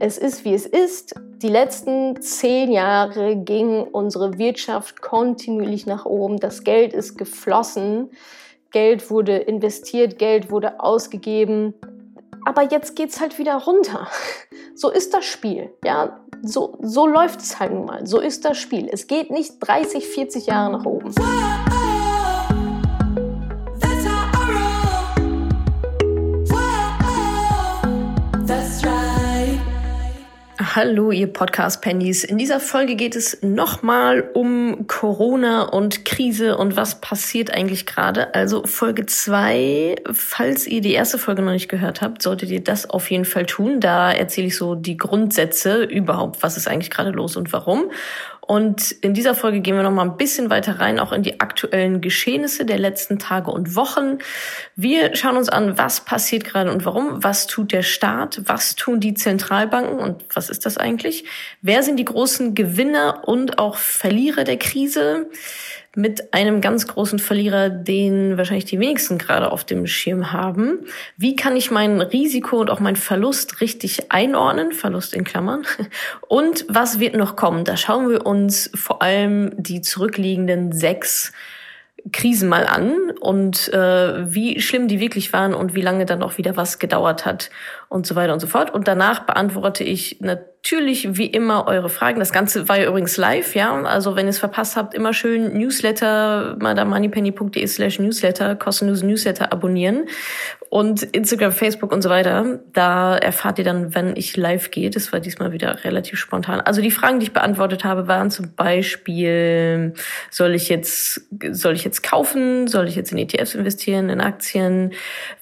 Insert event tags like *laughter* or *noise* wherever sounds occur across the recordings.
es ist, wie es ist. Die letzten zehn Jahre ging unsere Wirtschaft kontinuierlich nach oben. Das Geld ist geflossen. Geld wurde investiert, Geld wurde ausgegeben. Aber jetzt geht es halt wieder runter. So ist das Spiel. Ja, so, so läuft es halt nun mal. So ist das Spiel. Es geht nicht 30, 40 Jahre nach oben. Hallo, ihr Podcast-Pennies. In dieser Folge geht es nochmal um Corona und Krise und was passiert eigentlich gerade. Also Folge zwei. falls ihr die erste Folge noch nicht gehört habt, solltet ihr das auf jeden Fall tun. Da erzähle ich so die Grundsätze überhaupt, was ist eigentlich gerade los und warum. Und in dieser Folge gehen wir noch mal ein bisschen weiter rein, auch in die aktuellen Geschehnisse der letzten Tage und Wochen. Wir schauen uns an, was passiert gerade und warum. Was tut der Staat? Was tun die Zentralbanken? Und was ist das eigentlich? Wer sind die großen Gewinner und auch Verlierer der Krise? Mit einem ganz großen Verlierer, den wahrscheinlich die wenigsten gerade auf dem Schirm haben. Wie kann ich mein Risiko und auch mein Verlust richtig einordnen? Verlust in Klammern. *laughs* Und was wird noch kommen? Da schauen wir uns vor allem die zurückliegenden sechs Krisen mal an und äh, wie schlimm die wirklich waren und wie lange dann auch wieder was gedauert hat und so weiter und so fort. Und danach beantworte ich natürlich wie immer eure Fragen. Das Ganze war ja übrigens live, ja. Also wenn ihr es verpasst habt, immer schön Newsletter, madamoneypenny.de slash Newsletter, kostenlose Newsletter abonnieren und Instagram, Facebook und so weiter. Da erfahrt ihr dann, wenn ich live gehe. Das war diesmal wieder relativ spontan. Also die Fragen, die ich beantwortet habe, waren zum Beispiel, soll ich jetzt, soll ich jetzt kaufen? Soll ich jetzt in ETFs investieren, in Aktien?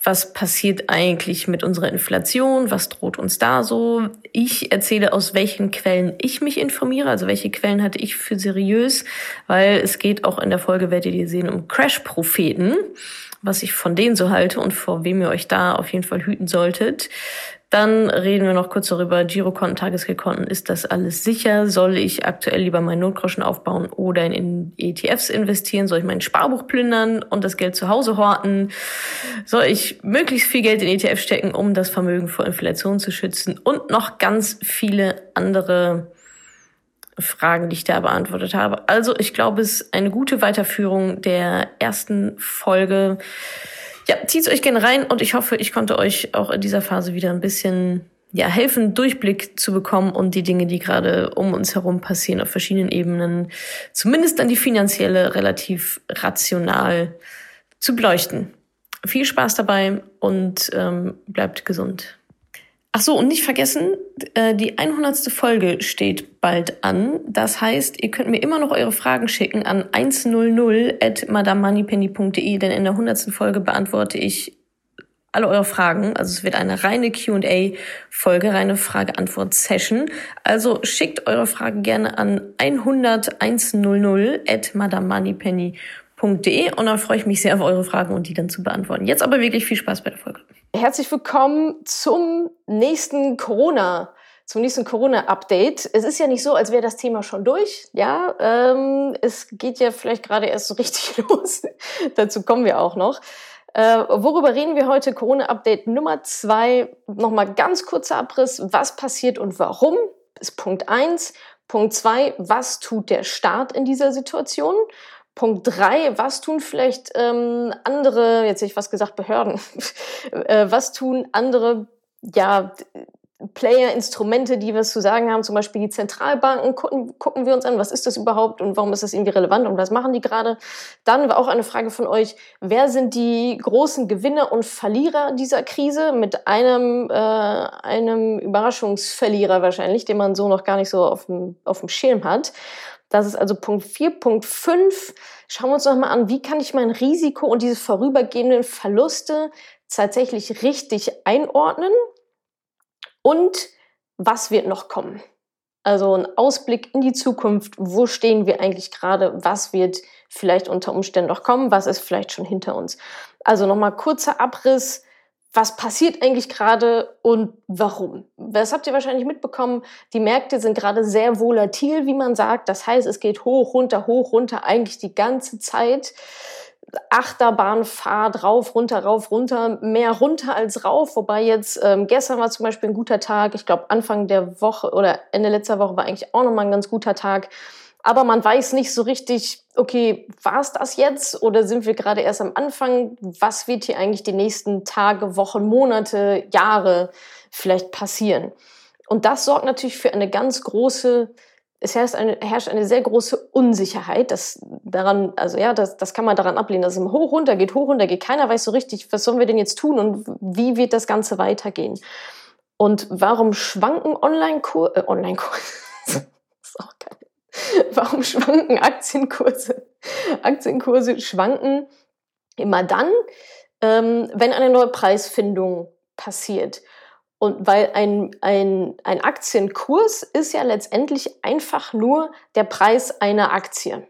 Was passiert eigentlich mit unserer Inflation? Was droht uns da so? Ich erzähle, aus welchen Quellen ich mich informiere, also welche Quellen hatte ich für seriös, weil es geht auch in der Folge, werdet ihr sehen, um Crash-Propheten was ich von denen so halte und vor wem ihr euch da auf jeden Fall hüten solltet. Dann reden wir noch kurz darüber, Girokonten, Tagesgeldkonten, ist das alles sicher? Soll ich aktuell lieber meinen Notgroschen aufbauen oder in ETFs investieren? Soll ich mein Sparbuch plündern und das Geld zu Hause horten? Soll ich möglichst viel Geld in ETFs stecken, um das Vermögen vor Inflation zu schützen? Und noch ganz viele andere Fragen, die ich da beantwortet habe. Also ich glaube, es ist eine gute Weiterführung der ersten Folge. Ja, zieht's euch gerne rein und ich hoffe, ich konnte euch auch in dieser Phase wieder ein bisschen ja, helfen, Durchblick zu bekommen und die Dinge, die gerade um uns herum passieren, auf verschiedenen Ebenen, zumindest dann die finanzielle, relativ rational zu beleuchten. Viel Spaß dabei und ähm, bleibt gesund. Ach so, und nicht vergessen, äh, die 100. Folge steht bald an. Das heißt, ihr könnt mir immer noch eure Fragen schicken an 100 at madamoneypenny.de, denn in der 100. Folge beantworte ich alle eure Fragen. Also es wird eine reine Q&A-Folge, reine Frage-Antwort-Session. Also schickt eure Fragen gerne an 100 100 at madamoneypenny.de und dann freue ich mich sehr auf eure Fragen und die dann zu beantworten. Jetzt aber wirklich viel Spaß bei der Folge. Herzlich willkommen zum nächsten Corona, zum nächsten Corona-Update. Es ist ja nicht so, als wäre das Thema schon durch. Ja, ähm, es geht ja vielleicht gerade erst so *laughs* richtig los. Dazu kommen wir auch noch. Äh, worüber reden wir heute? Corona-Update Nummer zwei. Nochmal ganz kurzer Abriss. Was passiert und warum? Ist Punkt eins. Punkt zwei. Was tut der Staat in dieser Situation? Punkt drei, was tun vielleicht ähm, andere, jetzt hätte ich was gesagt, Behörden, *laughs* äh, was tun andere, ja, Player, Instrumente, die was zu sagen haben, zum Beispiel die Zentralbanken, gucken, gucken wir uns an, was ist das überhaupt und warum ist das irgendwie relevant und was machen die gerade? Dann war auch eine Frage von euch, wer sind die großen Gewinner und Verlierer dieser Krise mit einem, äh, einem Überraschungsverlierer wahrscheinlich, den man so noch gar nicht so auf dem, auf dem Schirm hat. Das ist also Punkt 4. Punkt 5. Schauen wir uns nochmal an, wie kann ich mein Risiko und diese vorübergehenden Verluste tatsächlich richtig einordnen und was wird noch kommen. Also ein Ausblick in die Zukunft, wo stehen wir eigentlich gerade, was wird vielleicht unter Umständen noch kommen, was ist vielleicht schon hinter uns. Also nochmal kurzer Abriss, was passiert eigentlich gerade und warum? Das habt ihr wahrscheinlich mitbekommen. Die Märkte sind gerade sehr volatil, wie man sagt. Das heißt, es geht hoch, runter, hoch, runter, eigentlich die ganze Zeit. Achterbahnfahrt, rauf, runter, rauf, runter, mehr runter als rauf. Wobei jetzt ähm, gestern war zum Beispiel ein guter Tag. Ich glaube, Anfang der Woche oder Ende letzter Woche war eigentlich auch nochmal ein ganz guter Tag. Aber man weiß nicht so richtig, okay, war es das jetzt oder sind wir gerade erst am Anfang? Was wird hier eigentlich die nächsten Tage, Wochen, Monate, Jahre vielleicht passieren? Und das sorgt natürlich für eine ganz große es herrscht eine, herrscht eine sehr große Unsicherheit. Das daran, also ja, das, das kann man daran ablehnen, dass es immer hoch runter geht, hoch runter geht. Keiner weiß so richtig, was sollen wir denn jetzt tun und wie wird das Ganze weitergehen? Und warum schwanken Online-Kurse, äh, Online-Kurse. *laughs* Warum schwanken Aktienkurse? Aktienkurse schwanken immer dann, ähm, wenn eine neue Preisfindung passiert. Und weil ein, ein, ein Aktienkurs ist ja letztendlich einfach nur der Preis einer Aktie.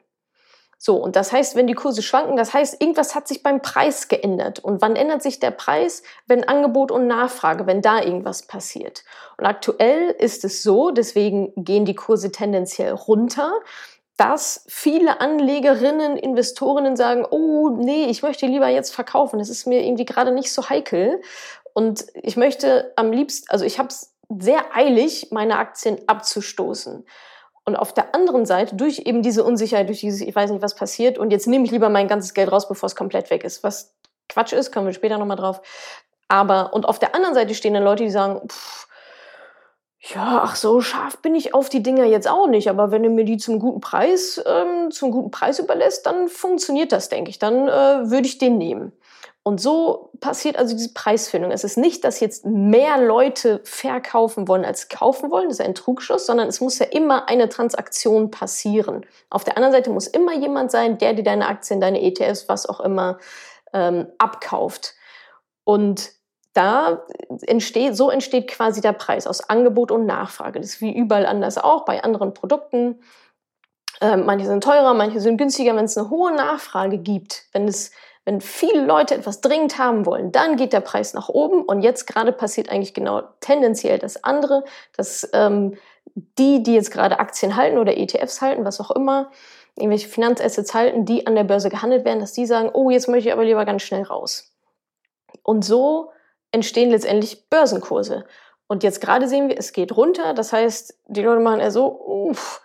So, und das heißt, wenn die Kurse schwanken, das heißt, irgendwas hat sich beim Preis geändert. Und wann ändert sich der Preis? Wenn Angebot und Nachfrage, wenn da irgendwas passiert. Und aktuell ist es so, deswegen gehen die Kurse tendenziell runter, dass viele Anlegerinnen, Investorinnen sagen, oh nee, ich möchte lieber jetzt verkaufen, das ist mir irgendwie gerade nicht so heikel. Und ich möchte am liebsten, also ich habe es sehr eilig, meine Aktien abzustoßen. Und auf der anderen Seite, durch eben diese Unsicherheit, durch dieses, ich weiß nicht, was passiert, und jetzt nehme ich lieber mein ganzes Geld raus, bevor es komplett weg ist. Was Quatsch ist, kommen wir später nochmal drauf. Aber, und auf der anderen Seite stehen dann Leute, die sagen, pff, ja, ach so scharf bin ich auf die Dinger jetzt auch nicht, aber wenn du mir die zum guten Preis, ähm, zum guten Preis überlässt, dann funktioniert das, denke ich. Dann äh, würde ich den nehmen. Und so passiert also diese Preisfindung. Es ist nicht, dass jetzt mehr Leute verkaufen wollen als kaufen wollen, das ist ein Trugschluss, sondern es muss ja immer eine Transaktion passieren. Auf der anderen Seite muss immer jemand sein, der dir deine Aktien, deine ETFs, was auch immer, ähm, abkauft. Und da entsteht, so entsteht quasi der Preis aus Angebot und Nachfrage. Das ist wie überall anders auch bei anderen Produkten. Ähm, manche sind teurer, manche sind günstiger. Wenn es eine hohe Nachfrage gibt, wenn es wenn viele Leute etwas dringend haben wollen, dann geht der Preis nach oben. Und jetzt gerade passiert eigentlich genau tendenziell das andere, dass ähm, die, die jetzt gerade Aktien halten oder ETFs halten, was auch immer, irgendwelche Finanzassets halten, die an der Börse gehandelt werden, dass die sagen, oh, jetzt möchte ich aber lieber ganz schnell raus. Und so entstehen letztendlich Börsenkurse. Und jetzt gerade sehen wir, es geht runter. Das heißt, die Leute machen eher so, uff,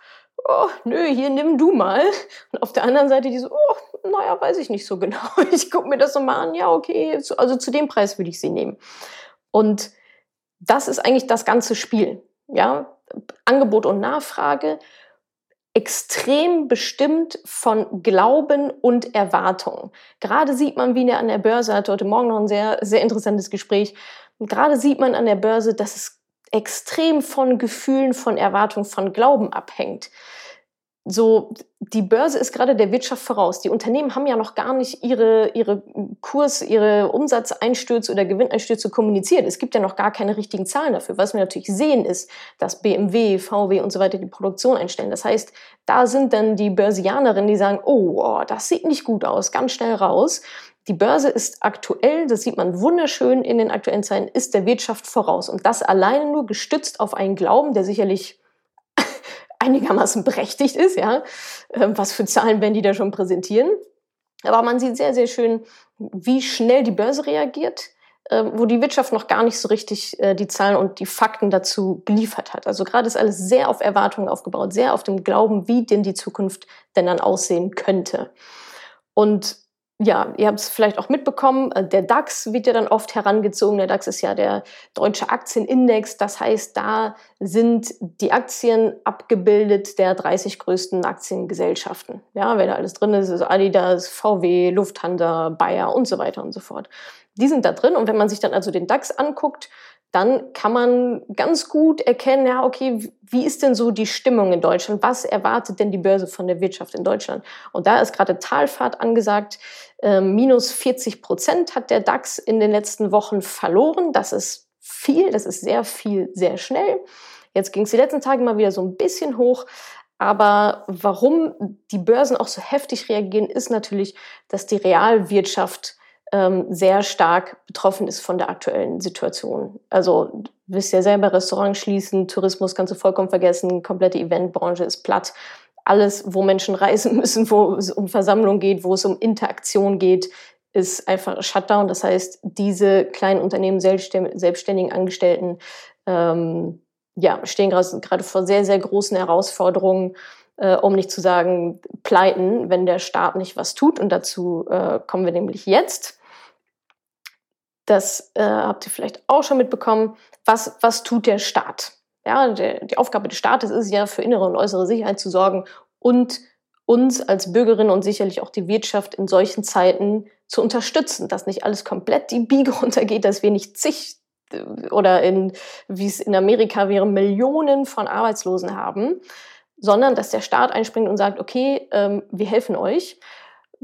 oh, nö, hier nimm du mal. Und auf der anderen Seite die so, oh, naja, weiß ich nicht so *laughs* genau. Ich gucke mir das so mal an, ja, okay, also zu dem Preis würde ich sie nehmen. Und das ist eigentlich das ganze Spiel. Ja, Angebot und Nachfrage extrem bestimmt von Glauben und Erwartung. Gerade sieht man, wie an der Börse hatte heute Morgen noch ein sehr, sehr interessantes Gespräch. Gerade sieht man an der Börse, dass es extrem von Gefühlen, von Erwartungen, von Glauben abhängt. So, die Börse ist gerade der Wirtschaft voraus. Die Unternehmen haben ja noch gar nicht ihre, ihre Kurs, ihre Umsatzeinstürze oder Gewinneinstürze kommuniziert. Es gibt ja noch gar keine richtigen Zahlen dafür. Was wir natürlich sehen, ist, dass BMW, VW und so weiter die Produktion einstellen. Das heißt, da sind dann die Börsianerinnen, die sagen, oh, oh das sieht nicht gut aus, ganz schnell raus. Die Börse ist aktuell, das sieht man wunderschön in den aktuellen Zeiten, ist der Wirtschaft voraus. Und das alleine nur gestützt auf einen Glauben, der sicherlich einigermaßen *laughs* berechtigt ist, ja. Ähm, was für Zahlen werden die da schon präsentieren? Aber man sieht sehr, sehr schön, wie schnell die Börse reagiert, ähm, wo die Wirtschaft noch gar nicht so richtig äh, die Zahlen und die Fakten dazu geliefert hat. Also gerade ist alles sehr auf Erwartungen aufgebaut, sehr auf dem Glauben, wie denn die Zukunft denn dann aussehen könnte. Und ja, ihr habt es vielleicht auch mitbekommen, äh, der DAX wird ja dann oft herangezogen. Der DAX ist ja der deutsche Aktienindex. Das heißt, da sind die Aktien abgebildet der 30 größten Aktiengesellschaften. Ja, wer da alles drin ist, ist Adidas, VW, Lufthansa, Bayer und so weiter und so fort. Die sind da drin und wenn man sich dann also den DAX anguckt, dann kann man ganz gut erkennen, ja, okay, wie ist denn so die Stimmung in Deutschland? Was erwartet denn die Börse von der Wirtschaft in Deutschland? Und da ist gerade Talfahrt angesagt. Äh, minus 40 Prozent hat der DAX in den letzten Wochen verloren. Das ist viel, das ist sehr viel, sehr schnell. Jetzt ging es die letzten Tage mal wieder so ein bisschen hoch. Aber warum die Börsen auch so heftig reagieren, ist natürlich, dass die Realwirtschaft ähm, sehr stark betroffen ist von der aktuellen Situation. Also du wisst ja selber, Restaurants schließen, Tourismus kannst du vollkommen vergessen, komplette Eventbranche ist platt. alles, wo Menschen *laughs* reisen müssen, wo es um Versammlung geht, wo es um Interaktion geht, ist einfach Shutdown. Das heißt, diese kleinen Unternehmen, selbstständigen Angestellten, ähm, ja, stehen gerade vor sehr, sehr großen Herausforderungen, äh, um nicht zu sagen pleiten, wenn der Staat nicht was tut. Und dazu äh, kommen wir nämlich jetzt. Das äh, habt ihr vielleicht auch schon mitbekommen. Was, was tut der Staat? Ja, der, die Aufgabe des Staates ist ja, für innere und äußere Sicherheit zu sorgen und uns als Bürgerinnen und sicherlich auch die Wirtschaft in solchen Zeiten zu unterstützen, dass nicht alles komplett die Biege *laughs* runtergeht, dass wir nicht zig äh, oder in, wie es in Amerika wäre, Millionen von Arbeitslosen haben, sondern dass der Staat einspringt und sagt, okay, ähm, wir helfen euch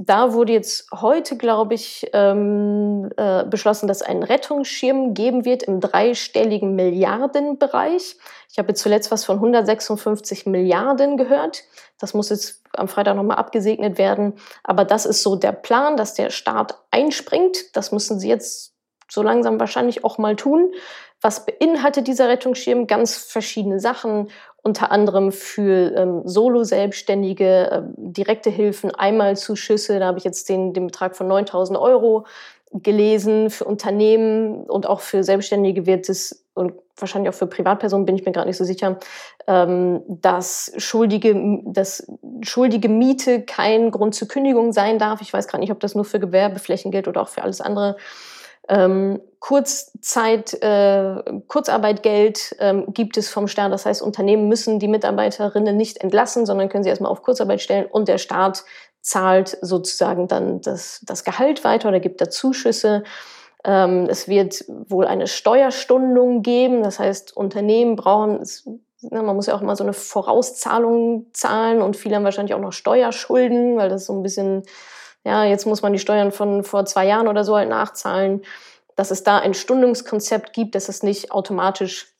da wurde jetzt heute, glaube ich, ähm, äh, beschlossen, dass einen Rettungsschirm geben wird im dreistelligen Milliardenbereich. Ich habe zuletzt was von 156 Milliarden gehört. Das muss jetzt am Freitag nochmal abgesegnet werden. Aber das ist so der Plan, dass der Staat einspringt. Das müssen sie jetzt so langsam wahrscheinlich auch mal tun. Was beinhaltet dieser Rettungsschirm? Ganz verschiedene Sachen unter anderem für ähm, Solo-Selbstständige äh, direkte Hilfen, Einmalzuschüsse, da habe ich jetzt den, den Betrag von 9000 Euro gelesen, für Unternehmen und auch für Selbstständige wird es und wahrscheinlich auch für Privatpersonen bin ich mir gerade nicht so sicher, ähm, dass schuldige, dass schuldige Miete kein Grund zur Kündigung sein darf. Ich weiß gerade nicht, ob das nur für Gewerbeflächen gilt oder auch für alles andere. Ähm, Kurzzeit, äh, Kurzarbeitgeld ähm, gibt es vom Staat. Das heißt, Unternehmen müssen die Mitarbeiterinnen nicht entlassen, sondern können sie erstmal auf Kurzarbeit stellen und der Staat zahlt sozusagen dann das, das Gehalt weiter oder gibt da Zuschüsse. Ähm, es wird wohl eine Steuerstundung geben. Das heißt, Unternehmen brauchen, es, na, man muss ja auch immer so eine Vorauszahlung zahlen und viele haben wahrscheinlich auch noch Steuerschulden, weil das so ein bisschen ja, jetzt muss man die Steuern von vor zwei Jahren oder so halt nachzahlen. Dass es da ein Stundungskonzept gibt, dass es nicht automatisch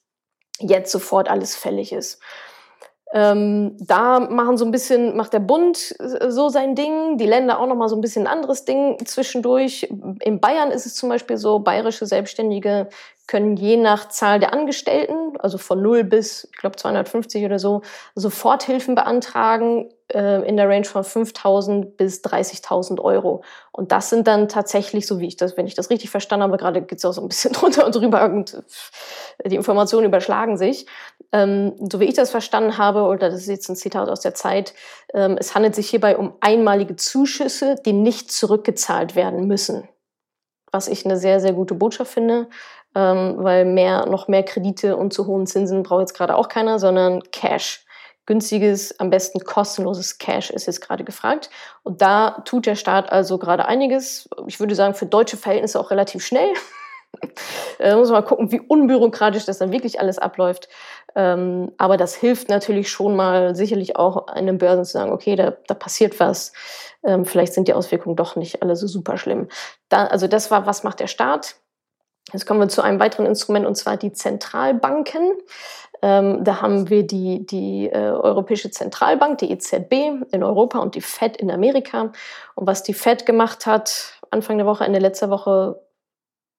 jetzt sofort alles fällig ist. Ähm, da machen so ein bisschen, macht der Bund so sein Ding, die Länder auch nochmal so ein bisschen anderes Ding zwischendurch. In Bayern ist es zum Beispiel so, bayerische Selbstständige können je nach Zahl der Angestellten, also von 0 bis, ich glaube, 250 oder so, Soforthilfen beantragen äh, in der Range von 5.000 bis 30.000 Euro. Und das sind dann tatsächlich, so wie ich das, wenn ich das richtig verstanden habe, gerade geht es auch so ein bisschen *laughs* drunter und drüber und die Informationen überschlagen sich. Ähm, so wie ich das verstanden habe, oder das ist jetzt ein Zitat aus der Zeit, ähm, es handelt sich hierbei um einmalige Zuschüsse, die nicht zurückgezahlt werden müssen. Was ich eine sehr, sehr gute Botschaft finde ähm, weil mehr, noch mehr Kredite und zu hohen Zinsen braucht jetzt gerade auch keiner, sondern Cash. Günstiges, am besten kostenloses Cash ist jetzt gerade gefragt. Und da tut der Staat also gerade einiges. Ich würde sagen, für deutsche Verhältnisse auch relativ schnell. da *laughs* muss man mal gucken, wie unbürokratisch das dann wirklich alles abläuft. Ähm, aber das hilft natürlich schon mal, sicherlich auch einem Börsen zu sagen, okay, da, da passiert was. Ähm, vielleicht sind die Auswirkungen doch nicht alle so super schlimm. Da, also das war, was macht der Staat? Jetzt kommen wir zu einem weiteren Instrument und zwar die Zentralbanken. Ähm, da haben wir die, die äh, Europäische Zentralbank, die EZB in Europa und die Fed in Amerika. Und was die Fed gemacht hat, Anfang der Woche, Ende letzter Woche,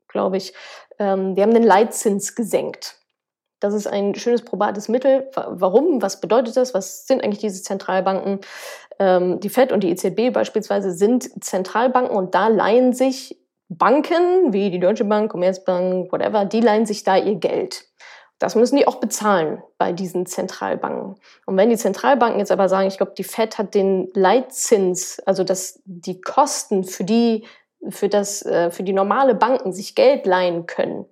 glaube ich, ähm, die haben den Leitzins gesenkt. Das ist ein schönes probates Mittel. Warum? Was bedeutet das? Was sind eigentlich diese Zentralbanken? Ähm, die Fed und die EZB beispielsweise sind Zentralbanken und da leihen sich Banken wie die Deutsche Bank, Commerzbank, whatever, die leihen sich da ihr Geld. Das müssen die auch bezahlen bei diesen Zentralbanken. Und wenn die Zentralbanken jetzt aber sagen, ich glaube, die Fed hat den Leitzins, also dass die Kosten für die, für das, äh, für die normale Banken sich Geld leihen können,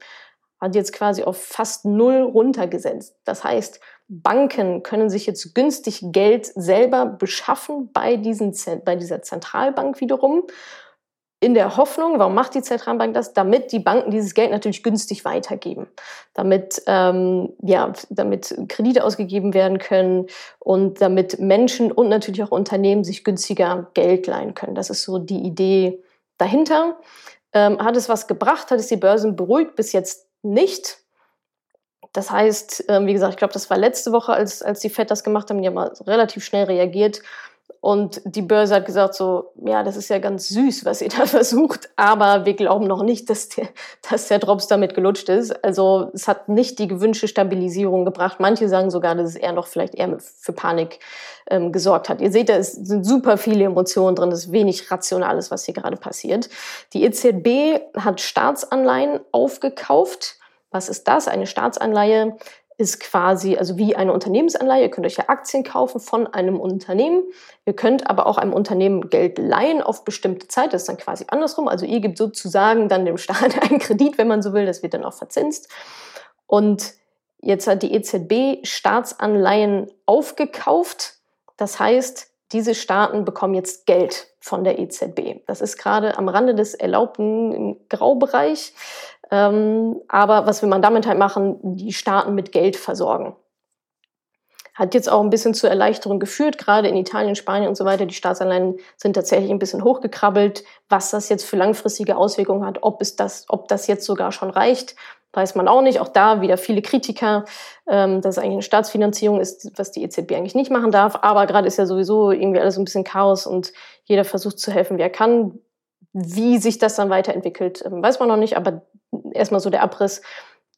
hat jetzt quasi auf fast null runtergesetzt. Das heißt, Banken können sich jetzt günstig Geld selber beschaffen bei, diesen, bei dieser Zentralbank wiederum in der Hoffnung, warum macht die Zentralbank das? Damit die Banken dieses Geld natürlich günstig weitergeben, damit ähm, ja, damit Kredite ausgegeben werden können und damit Menschen und natürlich auch Unternehmen sich günstiger Geld leihen können. Das ist so die Idee dahinter. Ähm, hat es was gebracht? Hat es die Börsen beruhigt? Bis jetzt nicht. Das heißt, ähm, wie gesagt, ich glaube, das war letzte Woche, als, als die FED das gemacht haben, die haben relativ schnell reagiert und die Börse hat gesagt so, ja, das ist ja ganz süß, was ihr da *laughs* versucht, aber wir glauben noch nicht, dass der, dass der Drops damit gelutscht ist. Also es hat nicht die gewünschte Stabilisierung gebracht. Manche sagen sogar, dass es eher noch vielleicht eher für Panik ähm, gesorgt hat. Ihr seht, da sind super viele Emotionen drin, das ist wenig Rationales, was hier gerade passiert. Die EZB hat Staatsanleihen aufgekauft. Was ist das? Eine Staatsanleihe ist quasi, also wie eine Unternehmensanleihe. Ihr könnt euch ja Aktien kaufen von einem Unternehmen. Ihr könnt aber auch einem Unternehmen Geld leihen auf bestimmte Zeit. Das ist dann quasi andersrum. Also ihr gebt sozusagen dann dem Staat *laughs* einen Kredit, wenn man so will. Das wird dann auch verzinst. Und jetzt hat die EZB Staatsanleihen aufgekauft. Das heißt, diese Staaten bekommen jetzt Geld von der EZB. Das ist gerade am Rande des Erlaubten im Graubereich. Ähm, aber was will man damit halt machen? Die Staaten mit Geld versorgen. Hat jetzt auch ein bisschen zur Erleichterung geführt, gerade in Italien, Spanien und so weiter. Die Staatsanleihen sind tatsächlich ein bisschen hochgekrabbelt. Was das jetzt für langfristige Auswirkungen hat, ob, es das, ob das jetzt sogar schon reicht, weiß man auch nicht. Auch da wieder viele Kritiker, ähm, dass es eigentlich eine Staatsfinanzierung ist, was die EZB eigentlich nicht machen darf. Aber gerade ist ja sowieso irgendwie alles ein bisschen Chaos und jeder versucht zu helfen, wer kann. Wie sich das dann weiterentwickelt, ähm, weiß man noch nicht, aber erstmal so der Abriss,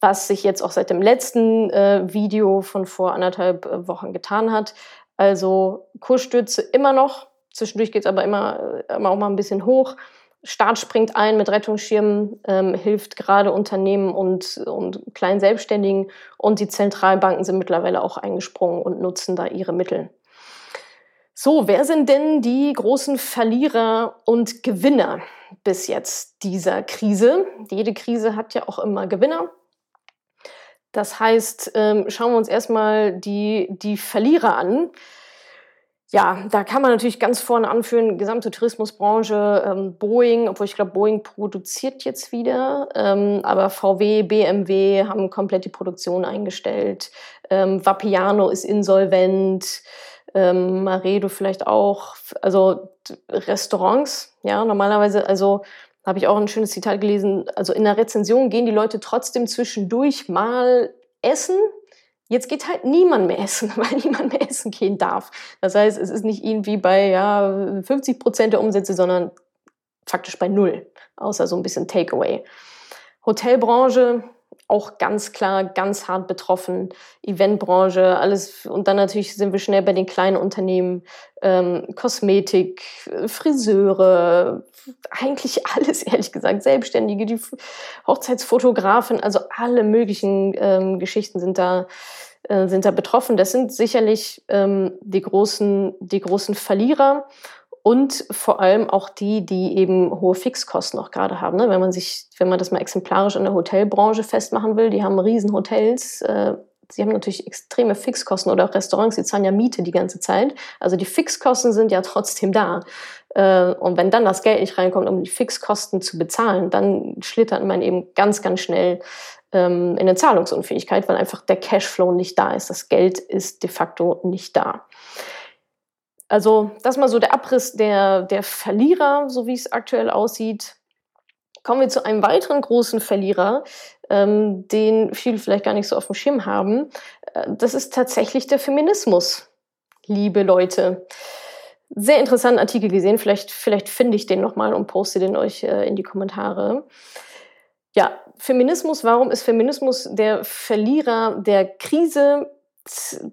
was sich jetzt auch seit dem letzten äh, Video von vor anderthalb äh, Wochen getan hat. Also Kursstürze immer noch, zwischendurch geht es aber immer, äh, immer auch mal ein bisschen hoch. Staat springt ein mit Rettungsschirmen, ähm, hilft gerade Unternehmen und, und kleinen Selbstständigen und die Zentralbanken sind mittlerweile auch eingesprungen und nutzen da ihre Mittel. So, wer sind denn die großen Verlierer und Gewinner bis jetzt dieser Krise? Jede Krise hat ja auch immer Gewinner. Das heißt, ähm, schauen wir uns erstmal die, die Verlierer an. Ja, da kann man natürlich ganz vorne anführen, gesamte Tourismusbranche, ähm, Boeing, obwohl ich glaube, Boeing produziert jetzt wieder, ähm, aber VW, BMW haben komplett die Produktion eingestellt. Ähm, Vapiano ist insolvent, ähm, Maredo vielleicht auch. Also Restaurants, ja, normalerweise, also habe ich auch ein schönes Zitat gelesen, also in der Rezension gehen die Leute trotzdem zwischendurch mal essen, Jetzt geht halt niemand mehr essen, *laughs* weil niemand mehr essen gehen darf. Das heißt, es ist nicht irgendwie bei ja, 50 Prozent der Umsätze, sondern faktisch bei null, außer so ein bisschen Takeaway. Hotelbranche auch ganz klar, ganz hart betroffen. Eventbranche, alles. Und dann natürlich sind wir schnell bei den kleinen Unternehmen, ähm, Kosmetik, Friseure, eigentlich *laughs* alles, ehrlich gesagt, Selbstständige, die Hochzeitsfotografen, also alle möglichen ähm, Geschichten sind da äh, sind da betroffen. Das sind sicherlich ähm, die, großen, die großen Verlierer und vor allem auch die, die eben hohe Fixkosten auch gerade haben. Ne? Wenn man sich, wenn man das mal exemplarisch in der Hotelbranche festmachen will, die haben riesen Hotels, äh, sie haben natürlich extreme Fixkosten oder auch Restaurants, die zahlen ja Miete die ganze Zeit. Also die Fixkosten sind ja *laughs* trotzdem da. Äh, und wenn dann das Geld nicht reinkommt, um die Fixkosten zu bezahlen, dann schlittert man eben ganz, ganz schnell ähm, in eine Zahlungsunfähigkeit, weil einfach der Cashflow nicht da ist. Das Geld ist de facto nicht da. Also das mal so der Abriss der, der Verlierer, so wie es aktuell aussieht. Kommen wir zu einem weiteren großen Verlierer, ähm, den viele vielleicht gar nicht so auf dem Schirm haben. Äh, das ist tatsächlich der Feminismus, liebe Leute. Sehr interessanten Artikel gesehen. Vielleicht, vielleicht finde ich den nochmal und poste den euch äh, in die Kommentare. Ja, Feminismus, warum ist Feminismus der Verlierer der Krise?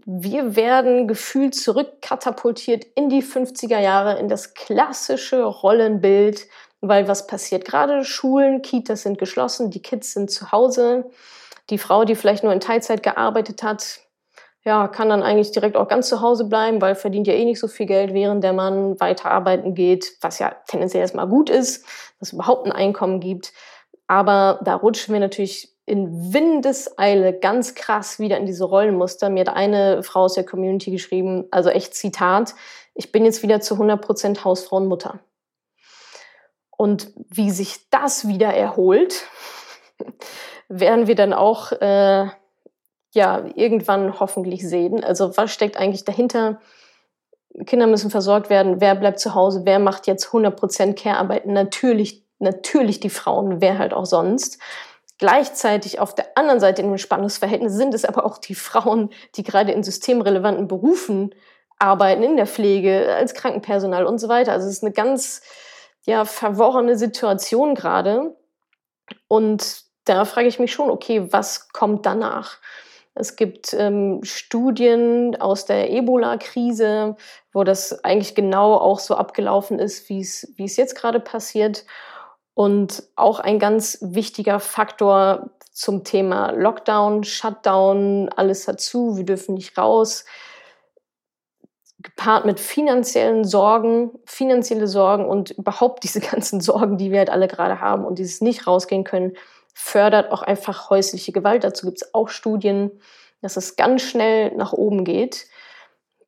Wir werden gefühlt zurückkatapultiert in die 50er Jahre, in das klassische Rollenbild, weil was passiert gerade? Schulen, Kitas sind geschlossen, die Kids sind zu Hause. Die Frau, die vielleicht nur in Teilzeit gearbeitet hat, ja, kann dann eigentlich direkt auch ganz zu Hause bleiben, weil verdient ja eh nicht so viel Geld, während der Mann weiter arbeiten geht, was ja tendenziell erstmal gut ist, dass es überhaupt ein Einkommen gibt. Aber da rutschen wir natürlich in Windeseile ganz krass wieder in diese Rollenmuster. Mir hat eine Frau aus der Community geschrieben, also echt Zitat, ich bin jetzt wieder zu 100% Hausfrau und Mutter. Und wie sich das wieder erholt, *laughs* werden wir dann auch äh, ja irgendwann hoffentlich sehen. Also was steckt eigentlich dahinter? Kinder müssen versorgt werden. Wer bleibt zu Hause? Wer macht jetzt 100% Care-Arbeit? Natürlich, natürlich die Frauen. Wer halt auch sonst. Gleichzeitig auf der anderen Seite in dem Spannungsverhältnis sind es aber auch die Frauen, die gerade in systemrelevanten Berufen arbeiten in der Pflege, als Krankenpersonal und so weiter. Also es ist eine ganz ja, verworrene Situation gerade. Und da frage ich mich schon, okay, was kommt danach? Es gibt ähm, Studien aus der Ebola-Krise, wo das eigentlich genau auch so abgelaufen ist, wie es wie es jetzt gerade passiert. Und auch ein ganz wichtiger Faktor zum Thema Lockdown, Shutdown, alles dazu, wir dürfen nicht raus gepaart mit finanziellen Sorgen, finanzielle Sorgen und überhaupt *laughs* diese ganzen Sorgen, die wir halt alle gerade haben und dieses nicht rausgehen können, fördert auch einfach häusliche Gewalt. Dazu gibt es auch Studien, dass es ganz schnell nach oben geht.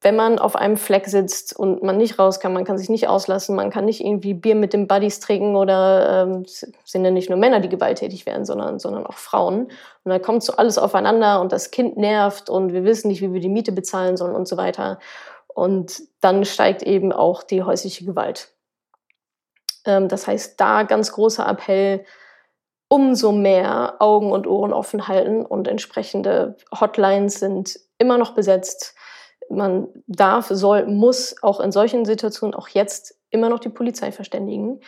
Wenn man auf einem Fleck sitzt und man nicht raus kann, man kann sich nicht auslassen, man kann nicht irgendwie Bier mit den Buddies trinken oder ähm, sind ja nicht nur Männer, die gewalttätig werden, sondern, sondern auch Frauen. Und da kommt so alles aufeinander und das Kind nervt und wir wissen nicht, wie wir die Miete bezahlen sollen und so weiter. Und dann steigt eben auch die häusliche Gewalt. Ähm, das heißt, da ganz großer Appell, umso mehr Augen und Ohren offen halten und entsprechende Hotlines sind immer noch besetzt. Man darf, soll, muss auch in solchen Situationen auch jetzt immer noch die Polizei verständigen.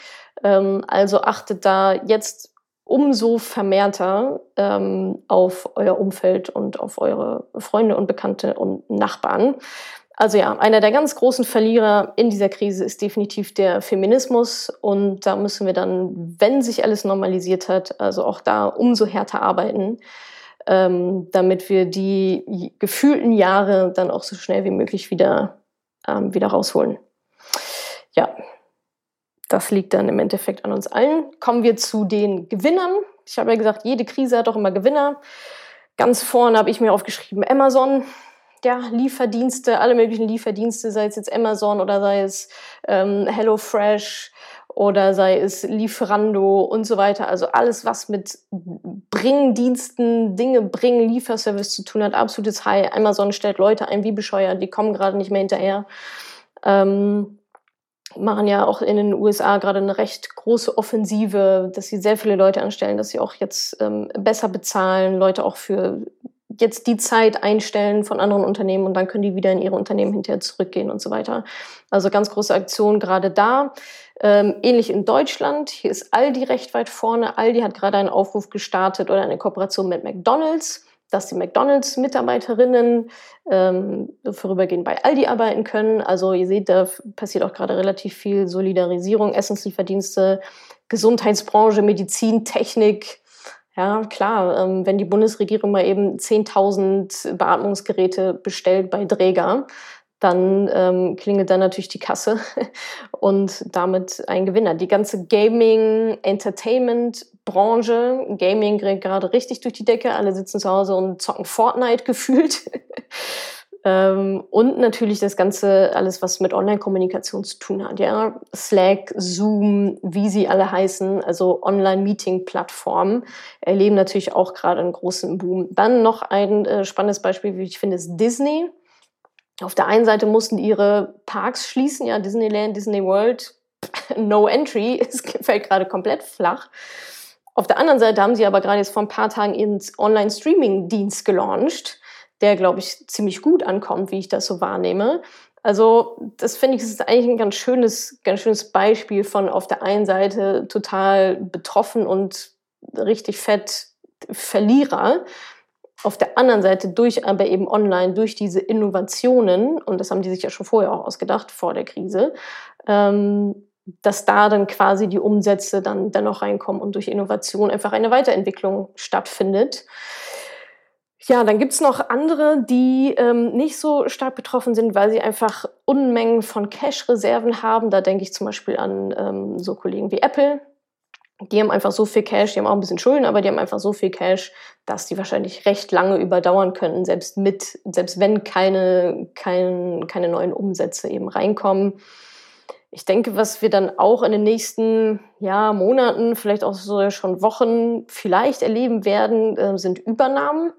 Ähm, also achtet da jetzt umso vermehrter ähm, auf euer Umfeld und auf eure Freunde und Bekannte und Nachbarn. Also ja, einer der ganz großen Verlierer in dieser Krise ist definitiv der Feminismus. Und da müssen wir dann, wenn sich alles normalisiert hat, also auch da umso härter arbeiten, ähm, damit wir die gefühlten Jahre dann auch so schnell wie möglich wieder, ähm, wieder rausholen. Ja, das liegt dann im Endeffekt an uns allen. Kommen wir zu den Gewinnern. Ich habe ja gesagt, jede Krise hat auch immer Gewinner. Ganz vorne habe ich mir aufgeschrieben Amazon ja, Lieferdienste, alle möglichen Lieferdienste, sei es jetzt Amazon oder sei es ähm, HelloFresh oder sei es Lieferando und so weiter. Also alles, was mit Bringdiensten, Dinge bringen, Lieferservice zu tun hat, absolutes High. Amazon stellt Leute ein wie bescheuert, die kommen gerade nicht mehr hinterher. Ähm, machen ja auch in den USA gerade eine recht große Offensive, dass sie sehr viele Leute anstellen, dass sie auch jetzt ähm, besser bezahlen, Leute auch für jetzt die Zeit einstellen von anderen Unternehmen und dann können die wieder in ihre Unternehmen hinterher zurückgehen und so weiter. Also ganz große Aktion gerade da. Ähm, ähnlich in Deutschland. Hier ist Aldi recht weit vorne. Aldi hat gerade einen Aufruf gestartet oder eine Kooperation mit McDonald's, dass die McDonald's-Mitarbeiterinnen ähm, vorübergehend bei Aldi arbeiten können. Also ihr seht, da passiert auch gerade relativ viel Solidarisierung, Essenslieferdienste, Gesundheitsbranche, Medizin, Technik, ja, klar, ähm, wenn die Bundesregierung mal eben 10.000 Beatmungsgeräte bestellt bei Dräger, dann ähm, klingelt dann natürlich die Kasse *laughs* und damit ein Gewinner. Die ganze Gaming, Entertainment-Branche, Gaming gerät gerade richtig durch die Decke, alle sitzen zu Hause und zocken Fortnite *laughs* gefühlt. Ähm, und natürlich das Ganze, alles, was mit Online-Kommunikation zu tun hat. Ja? Slack, Zoom, wie sie alle heißen, also Online-Meeting-Plattformen, erleben natürlich auch gerade einen großen Boom. Dann noch ein äh, spannendes Beispiel, wie ich finde, ist Disney. Auf der einen Seite mussten ihre Parks schließen, ja, Disneyland, Disney World, *laughs* no entry, *laughs* es fällt gerade komplett flach. Auf der anderen Seite haben sie aber gerade jetzt vor ein paar Tagen ihren Online-Streaming-Dienst gelauncht der, glaube ich, ziemlich gut ankommt, wie ich das so wahrnehme. Also das finde ich ist eigentlich ein ganz schönes, ganz schönes Beispiel von auf der einen Seite total betroffen und richtig fett Verlierer. Auf der anderen Seite durch aber eben online, durch diese Innovationen, und das haben die sich ja schon vorher auch ausgedacht, vor der Krise, ähm, dass da dann quasi die Umsätze dann dennoch reinkommen und durch Innovation einfach eine Weiterentwicklung stattfindet. Ja, dann gibt's noch andere, die ähm, nicht so stark betroffen sind, weil sie einfach Unmengen von Cash-Reserven haben. Da denke ich zum Beispiel an ähm, so Kollegen wie Apple. Die haben einfach so viel Cash, die haben auch ein bisschen Schulden, aber die haben einfach so viel Cash, dass die wahrscheinlich recht lange überdauern können, selbst mit, selbst wenn keine, kein, keine neuen Umsätze eben reinkommen. Ich denke, was wir dann auch in den nächsten ja, Monaten, vielleicht auch so schon Wochen vielleicht erleben werden, äh, sind Übernahmen.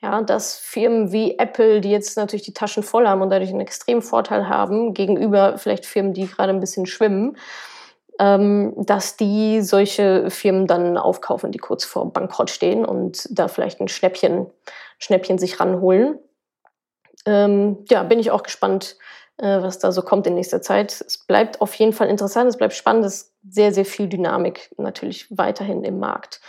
Ja, dass Firmen wie Apple, die jetzt natürlich die Taschen voll haben und dadurch einen extremen Vorteil haben, gegenüber vielleicht Firmen, die gerade ein bisschen schwimmen, ähm, dass die solche Firmen dann aufkaufen, die kurz vor Bankrott stehen und da vielleicht ein Schnäppchen, Schnäppchen sich ranholen. Ähm, ja, bin ich auch gespannt, äh, was da so kommt in nächster Zeit. Es bleibt auf jeden Fall interessant, es bleibt spannend, es ist sehr, sehr viel Dynamik natürlich weiterhin im Markt.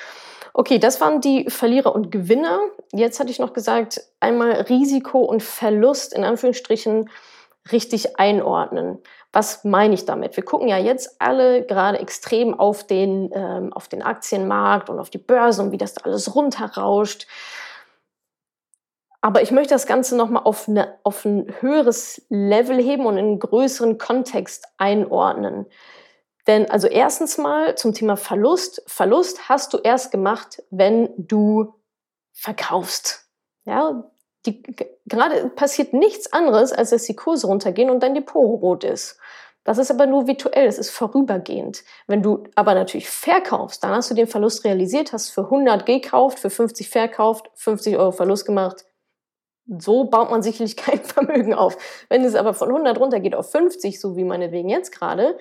Okay, das waren die Verlierer und Gewinner. Jetzt hatte ich noch gesagt, einmal Risiko und Verlust in Anführungsstrichen richtig einordnen. Was meine ich damit? Wir gucken ja jetzt alle gerade extrem auf den, ähm, auf den Aktienmarkt und auf die Börse und wie das da alles runterrauscht. Aber ich möchte das Ganze nochmal auf, eine, auf ein höheres Level heben und in einen größeren Kontext einordnen. Denn also erstens mal zum Thema Verlust. Verlust hast du erst gemacht, wenn du verkaufst. Ja, die, gerade passiert nichts anderes, als dass die Kurse runtergehen und dein Depot rot ist. Das ist aber nur virtuell, das ist vorübergehend. Wenn du aber natürlich verkaufst, dann hast du den Verlust realisiert, hast für 100 gekauft, für 50 verkauft, 50 Euro Verlust gemacht. So baut man sicherlich *laughs* kein Vermögen auf. Wenn es aber von 100 runtergeht auf 50, so wie meinetwegen jetzt gerade,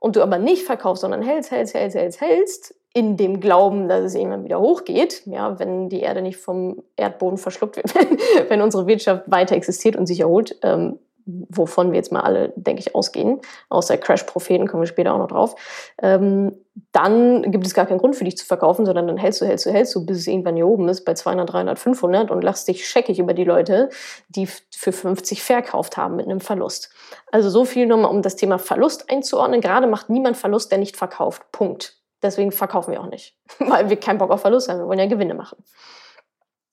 und du aber nicht verkaufst, sondern hältst, hältst, hältst, hältst, hältst, in dem Glauben, dass es irgendwann wieder hochgeht, ja, wenn die Erde nicht vom Erdboden verschluckt wird, *laughs* wenn, unsere Wirtschaft weiter existiert und sich erholt, ähm, wovon wir jetzt mal alle, denke ich, ausgehen, außer Crash-Propheten, kommen wir später auch noch drauf, ähm, dann gibt es gar keinen Grund für dich zu verkaufen, sondern dann hältst du, hältst du, hältst du, bis es irgendwann hier oben ist, bei 200, 300, 500 und lachst dich scheckig über die Leute, die für 50 verkauft haben mit einem Verlust. Also so viel nochmal, um das Thema Verlust einzuordnen. Gerade macht niemand Verlust, der nicht verkauft. Punkt. Deswegen verkaufen wir auch nicht, *laughs* weil wir keinen Bock auf Verlust haben. Wir wollen ja Gewinne machen.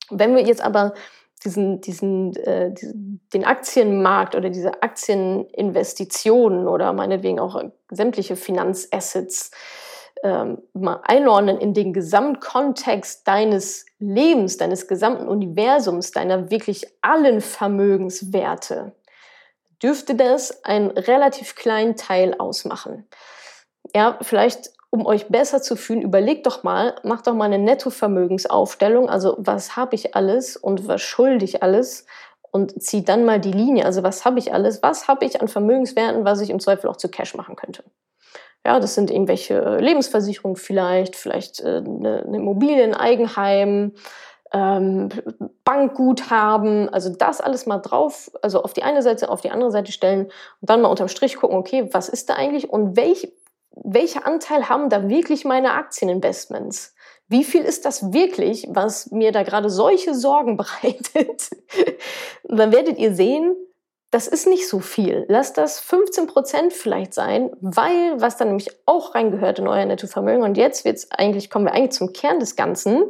Wenn wir jetzt aber diesen, diesen, äh, diesen, den Aktienmarkt oder diese Aktieninvestitionen oder meinetwegen auch sämtliche Finanzassets ähm, mal einordnen in den Gesamtkontext deines Lebens, deines gesamten Universums, deiner wirklich allen Vermögenswerte, dürfte das einen relativ kleinen Teil ausmachen. Ja, vielleicht um euch besser zu fühlen, überlegt doch mal, macht doch mal eine Nettovermögensaufstellung, also was habe ich alles und was schulde ich alles? Und zieht dann mal die Linie, also was habe ich alles, was habe ich an Vermögenswerten, was ich im Zweifel auch zu Cash machen könnte. Ja, das sind irgendwelche äh, Lebensversicherungen vielleicht, vielleicht äh, eine, eine Immobilie, ein Eigenheim, ähm, Bankguthaben, also das alles mal drauf, also auf die eine Seite, auf die andere Seite stellen und dann mal unterm Strich gucken, okay, was ist da eigentlich und welch, welcher Anteil haben da wirklich meine Aktieninvestments? Wie viel ist das wirklich, was mir da gerade solche Sorgen *laughs* bereitet? Dann werdet ihr sehen, das ist nicht so viel. Lasst das 15 Prozent vielleicht sein, weil was da nämlich auch reingehört in euer Nettovermögen und jetzt wird's eigentlich, kommen wir eigentlich zum Kern des Ganzen,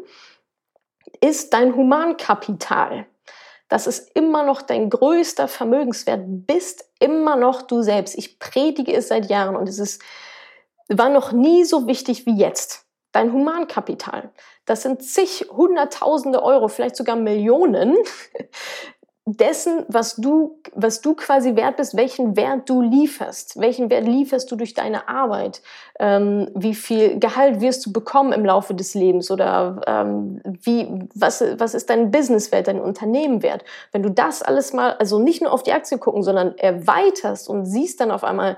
ist dein Humankapital. Das ist immer noch dein größter Vermögenswert, bist immer noch du selbst. Ich predige es seit Jahren und es ist war noch nie so wichtig wie jetzt. Dein Humankapital. Das sind zig, hunderttausende Euro, vielleicht sogar Millionen *laughs* dessen, was du, was du quasi wert bist, welchen Wert du lieferst. Welchen Wert lieferst du durch deine Arbeit? Ähm, wie viel Gehalt wirst du bekommen im Laufe des Lebens? Oder ähm, wie, was, was ist dein Businesswert, dein Unternehmenwert? Wenn du das alles mal, also nicht nur auf die Aktie gucken, sondern erweiterst und siehst dann auf einmal,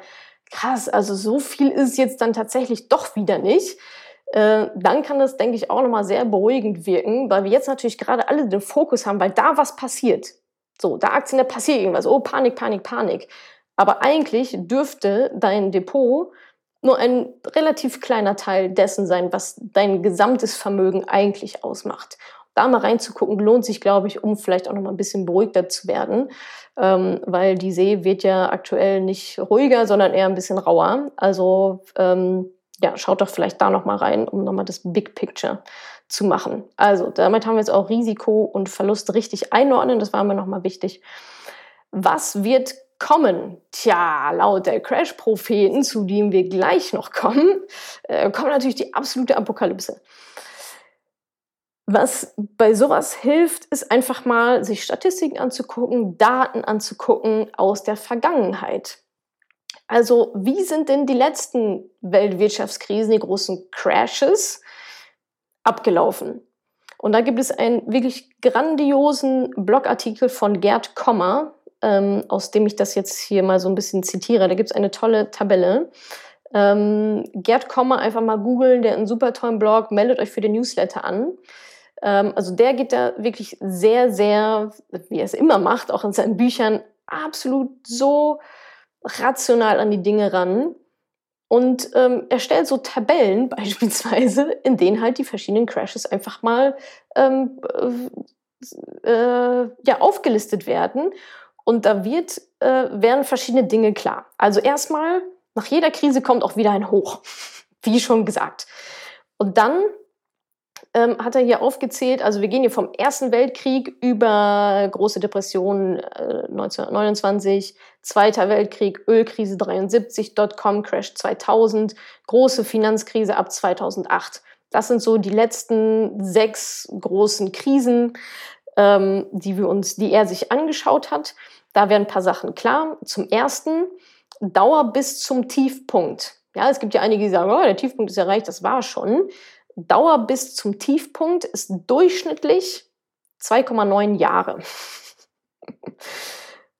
krass, also so viel ist jetzt dann tatsächlich doch wieder nicht. Äh, dann kann das, denke ich, auch nochmal sehr beruhigend wirken, weil wir jetzt natürlich gerade alle den Fokus haben, weil da was passiert. So, da Aktien, da passiert irgendwas. Oh, Panik, Panik, Panik. Aber eigentlich dürfte dein Depot nur ein relativ kleiner Teil dessen sein, was dein gesamtes Vermögen eigentlich ausmacht da mal reinzugucken, lohnt sich, glaube ich, um vielleicht auch noch mal ein bisschen beruhigter zu werden, ähm, weil die See wird ja aktuell nicht ruhiger, sondern eher ein bisschen rauer. Also ähm, ja, schaut doch vielleicht da noch mal rein, um noch mal das Big Picture zu machen. Also damit haben wir jetzt auch Risiko und Verlust richtig einordnen. Das war mir noch mal wichtig. Was wird kommen? Tja, laut der Crash-Propheten, zu dem wir gleich noch kommen, äh, kommt natürlich die absolute Apokalypse. Was bei sowas hilft, ist einfach mal, sich Statistiken anzugucken, Daten anzugucken aus der Vergangenheit. Also, wie sind denn die letzten Weltwirtschaftskrisen, die großen Crashes abgelaufen? Und da gibt es einen wirklich grandiosen Blogartikel von Gerd Kommer, ähm, aus dem ich das jetzt hier mal so ein bisschen zitiere. Da gibt es eine tolle Tabelle. Ähm, Gerd Kommer einfach mal googeln, der hat einen super tollen Blog, meldet euch für den Newsletter an. Ähm, also der geht da wirklich sehr, sehr, wie er es immer macht, auch in seinen Büchern, absolut so rational an die Dinge ran und ähm, erstellt so Tabellen *laughs* beispielsweise, in denen halt die verschiedenen Crashes einfach mal ähm, äh, äh, ja, aufgelistet werden. Und da wird, äh, werden verschiedene Dinge klar. Also erstmal, nach jeder Krise kommt auch wieder ein Hoch, *laughs* wie schon gesagt. Und dann ähm, hat er hier aufgezählt, also wir gehen hier vom Ersten Weltkrieg über große Depression äh, 1929, Zweiter Weltkrieg, Ölkrise 73, Dotcom-Crash 2000, große Finanzkrise ab 2008. Das sind so die letzten sechs großen Krisen, ähm, die wir uns, die er sich angeschaut hat. Da werden ein paar Sachen klar. Zum ersten, Dauer bis zum Tiefpunkt. Ja, es gibt ja einige, die sagen, oh, der Tiefpunkt ist erreicht, das war schon. Dauer bis zum Tiefpunkt ist durchschnittlich 2,9 Jahre. *laughs*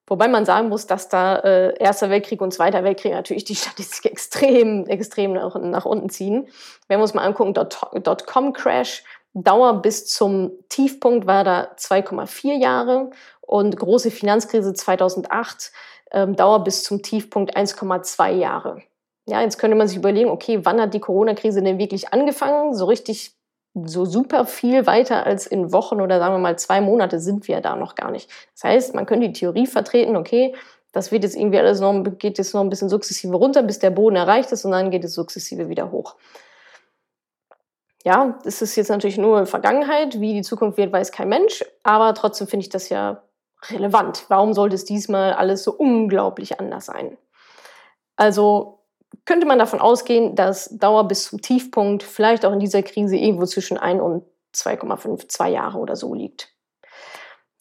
Wobei man sagen muss, dass da äh, Erster Weltkrieg und Zweiter Weltkrieg natürlich die Statistik *laughs* extrem, extrem nach, nach unten ziehen. Wenn wir uns mal angucken, Dotcom-Crash, Dauer bis zum Tiefpunkt war da 2,4 Jahre und große Finanzkrise 2008, ähm, Dauer bis zum Tiefpunkt 1,2 Jahre. Ja, jetzt könnte man sich überlegen, okay, wann hat die Corona-Krise denn wirklich angefangen? So richtig, so super viel weiter als in Wochen oder sagen wir mal zwei Monate sind wir da noch gar nicht. Das heißt, man könnte die Theorie vertreten, okay, das wird jetzt irgendwie alles noch, geht jetzt noch ein bisschen sukzessive runter, bis der Boden erreicht ist und dann geht es sukzessive wieder hoch. Ja, das ist jetzt natürlich nur Vergangenheit. Wie die Zukunft wird, weiß kein Mensch. Aber trotzdem finde ich das ja relevant. Warum sollte es diesmal alles so unglaublich anders sein? Also könnte man davon ausgehen, dass Dauer bis zum Tiefpunkt vielleicht auch in dieser Krise irgendwo zwischen 1 und 2,5, 2 Jahre oder so liegt.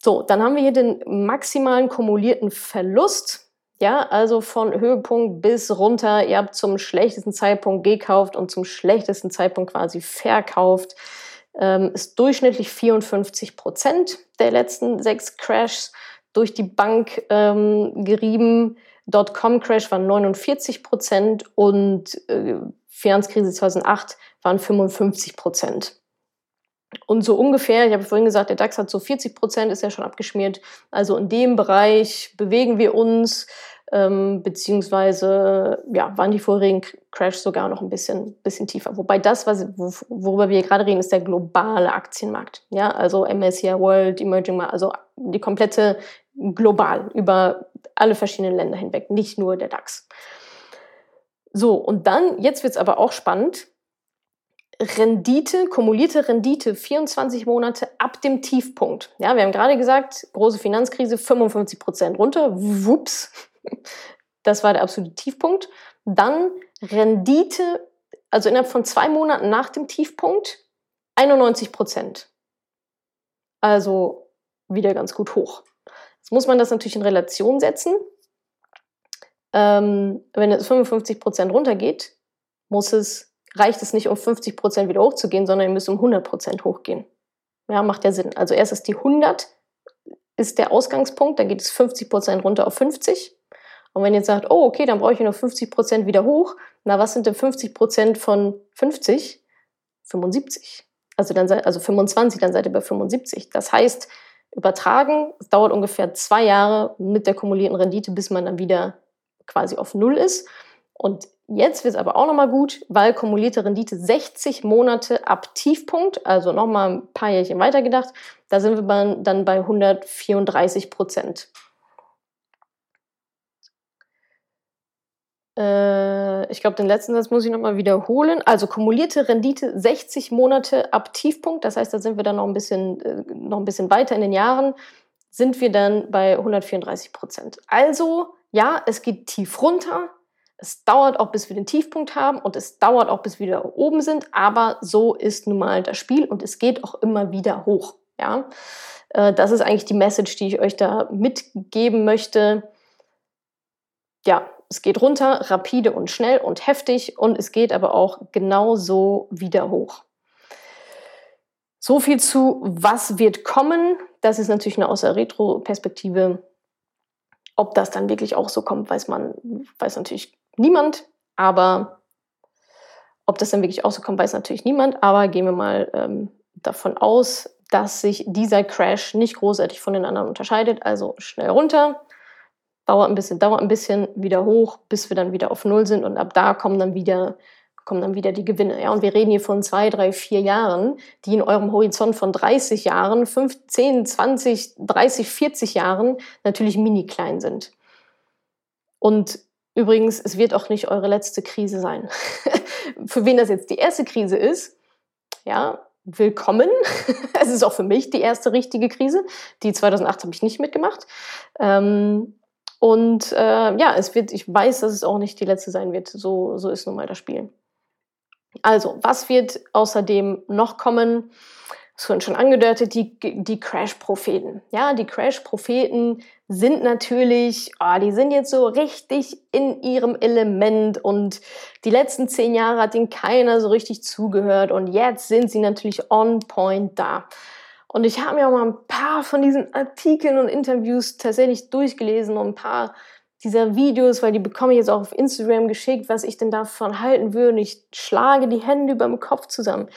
So, dann haben wir hier den maximalen kumulierten Verlust. Ja, also von Höhepunkt bis runter. Ihr habt zum schlechtesten Zeitpunkt gekauft und zum schlechtesten Zeitpunkt quasi verkauft. Ähm, ist durchschnittlich 54 Prozent der letzten sechs Crashs durch die Bank ähm, gerieben. Dotcom-Crash waren 49 Prozent und äh, Finanzkrise 2008 waren 55 Prozent. Und so ungefähr, ich habe vorhin gesagt, der DAX hat so 40 Prozent, ist ja schon abgeschmiert. Also in dem Bereich bewegen wir uns, ähm, beziehungsweise ja, waren die vorigen Crashs sogar noch ein bisschen, bisschen tiefer. Wobei das, was, worüber wir gerade reden, ist der globale Aktienmarkt. Ja, also MSCI World, Emerging Market, also die komplette global über alle verschiedenen Länder hinweg, nicht nur der DAX. So, und dann, jetzt wird es aber auch spannend. Rendite, kumulierte Rendite 24 Monate ab dem Tiefpunkt. Ja, wir haben gerade gesagt, große Finanzkrise 55 Prozent runter. Wups. *laughs* Das war der absolute Tiefpunkt. Dann Rendite, also innerhalb von zwei Monaten nach dem Tiefpunkt, 91 Prozent. Also wieder ganz gut hoch. Jetzt muss man das natürlich in Relation setzen. Ähm, wenn es 55 Prozent runtergeht, muss es, reicht es nicht, um 50 Prozent wieder hochzugehen, sondern ihr müsst um 100 Prozent hochgehen. Ja, macht ja Sinn. Also erst ist die 100 ist der Ausgangspunkt, dann geht es 50 Prozent runter auf 50. Und wenn ihr jetzt sagt, oh, okay, dann brauche ich nur 50 Prozent wieder hoch, na, was sind denn 50 Prozent von 50? 75. Also, dann, also 25, dann seid ihr bei 75. Das heißt, übertragen. Es dauert ungefähr zwei Jahre mit der kumulierten Rendite, bis man dann wieder quasi auf Null ist. Und jetzt wird es aber auch nochmal gut, weil kumulierte Rendite 60 Monate ab Tiefpunkt, also nochmal ein paar Jährchen weitergedacht, da sind wir dann bei 134 Prozent. Ich glaube, den letzten Satz muss ich nochmal wiederholen. Also kumulierte Rendite 60 Monate ab Tiefpunkt. Das heißt, da sind wir dann noch ein bisschen, äh, noch ein bisschen weiter in den Jahren, sind wir dann bei 134 Prozent. Also ja, es geht tief runter. Es dauert auch, bis wir den Tiefpunkt haben und es dauert auch, bis wir wieder oben sind. Aber so ist nun mal das Spiel und es geht auch immer wieder hoch. Ja, äh, das ist eigentlich die Message, die ich euch da mitgeben möchte. Ja, es geht runter, rapide und schnell und heftig und es geht aber auch genauso wieder hoch. So viel zu, was wird kommen. Das ist natürlich eine außer Retro-Perspektive. Ob das dann wirklich auch so kommt, weiß man, weiß natürlich niemand. Aber ob das dann wirklich auch so kommt, weiß natürlich niemand. Aber gehen wir mal ähm, davon aus, dass sich dieser Crash nicht großartig von den anderen unterscheidet. Also schnell runter, dauert ein bisschen, dauert ein bisschen, wieder hoch, bis wir dann wieder auf Null sind und ab da kommen dann wieder kommen dann wieder die Gewinne. Ja, und wir reden hier von zwei, drei, vier Jahren, die in eurem Horizont von 30 Jahren, 15, 20, 30, 40 Jahren natürlich mini klein sind. Und übrigens, es wird auch nicht eure letzte Krise sein. *laughs* für wen das jetzt die erste Krise ist, ja, willkommen. *laughs* es ist auch für mich die erste richtige Krise. Die 2008 habe ich nicht mitgemacht. Ähm, und äh, ja, es wird, ich weiß, dass es auch nicht die letzte sein wird. So, so ist nun mal das Spiel. Also, was wird außerdem noch kommen? Das wurden schon angedeutet, die, die Crash-Propheten. Ja, die Crash-Propheten sind natürlich, oh, die sind jetzt so richtig in ihrem Element und die letzten zehn Jahre hat ihnen keiner so richtig zugehört und jetzt sind sie natürlich on point da. Und ich habe mir auch mal ein paar von diesen Artikeln und Interviews tatsächlich durchgelesen und ein paar dieser Videos, weil die bekomme ich jetzt auch auf Instagram geschickt, was ich denn davon halten würde. Und ich schlage die Hände über dem Kopf zusammen.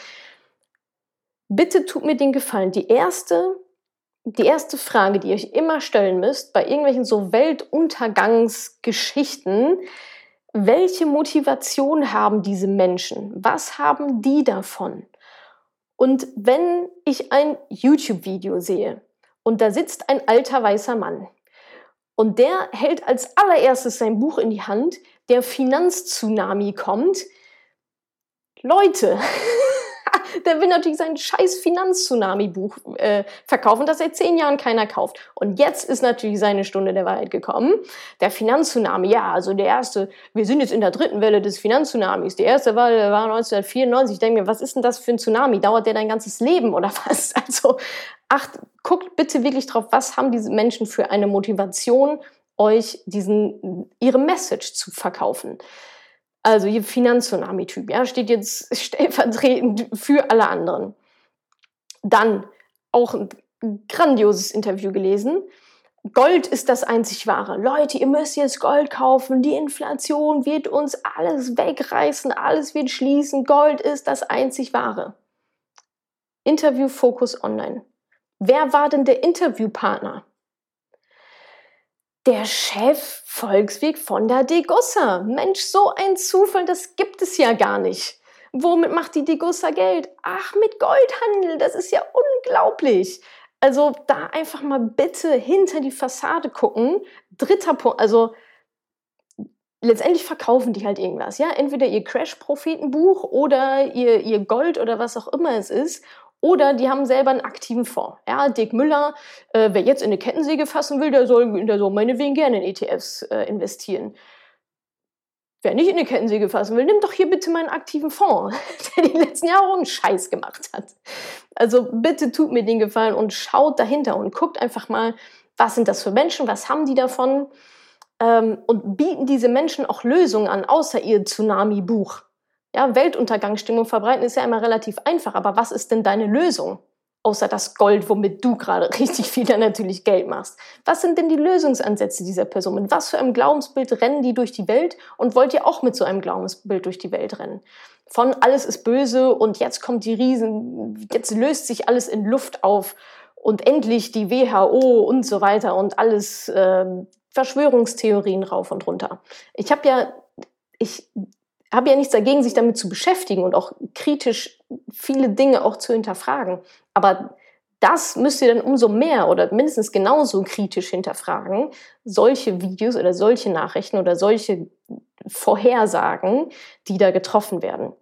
Bitte tut mir den Gefallen. Die erste, die erste Frage, die ihr euch immer stellen müsst bei irgendwelchen so Weltuntergangsgeschichten, welche Motivation haben diese Menschen? Was haben die davon? Und wenn ich ein YouTube-Video sehe und da sitzt ein alter weißer Mann, und der hält als allererstes sein Buch in die Hand, der Finanztsunami kommt. Leute, *laughs* der will natürlich sein scheiß Finanztsunami-Buch äh, verkaufen, das seit zehn Jahren keiner kauft. Und jetzt ist natürlich seine Stunde der Wahrheit gekommen. Der Finanztsunami, ja, also der erste, wir sind jetzt in der dritten Welle des Finanztsunamis. Die erste Welle war 1994. Ich denke mir, was ist denn das für ein Tsunami? Dauert der dein ganzes Leben oder *laughs* was? Also acht, guckt bitte wirklich drauf, was haben diese Menschen für eine Motivation, euch diesen, ihre Message zu verkaufen. Also ihr Finanztsunami-Typ, ja, steht jetzt *laughs* stellvertretend für alle anderen. Dann auch ein grandioses Interview gelesen. Gold ist das einzig wahre. Leute, ihr müsst jetzt Gold kaufen. Die Inflation wird uns alles wegreißen, alles wird schließen. Gold ist das einzig wahre. Interview Focus Online. Wer war denn der Interviewpartner? Der Chef Volksweg von der Degussa. Mensch, so ein Zufall, das gibt es ja gar nicht. Womit macht die Degussa Geld? Ach, mit Goldhandel, das ist ja unglaublich. Also da einfach mal bitte hinter die Fassade gucken. Dritter Punkt, also letztendlich verkaufen die halt irgendwas, ja? Entweder ihr Crash-Prophetenbuch oder ihr, ihr Gold oder was auch immer es ist. Oder die haben selber einen aktiven Fonds. Ja, Dick Müller, äh, wer jetzt in eine Kettensäge fassen will, der soll, der soll meinetwegen gerne in ETFs äh, investieren. Wer nicht in eine Kettensäge fassen will, nimm doch hier bitte meinen aktiven Fonds, *laughs* der die letzten Jahre auch einen Scheiß gemacht hat. Also bitte tut mir den Gefallen und schaut dahinter und guckt einfach mal, was sind das für Menschen, was haben die davon ähm, und bieten diese Menschen auch Lösungen an, außer ihr Tsunami-Buch. Ja, Weltuntergangsstimmung verbreiten ist ja immer relativ einfach, aber was ist denn deine Lösung? Außer das Gold, womit du gerade *laughs* richtig viel dann natürlich Geld machst. Was sind denn die Lösungsansätze dieser Person? Mit was für einem Glaubensbild rennen die durch die Welt und wollt ihr auch mit so einem Glaubensbild durch die Welt rennen? Von alles ist böse und jetzt kommt die Riesen, jetzt löst sich alles in Luft auf und endlich die WHO und so weiter und alles äh, Verschwörungstheorien rauf und runter. Ich habe ja, ich habe ja nichts dagegen, sich damit zu beschäftigen und auch kritisch viele Dinge auch zu hinterfragen. Aber das müsst ihr dann umso mehr oder mindestens genauso kritisch hinterfragen, solche Videos oder solche Nachrichten oder solche Vorhersagen, die da getroffen werden.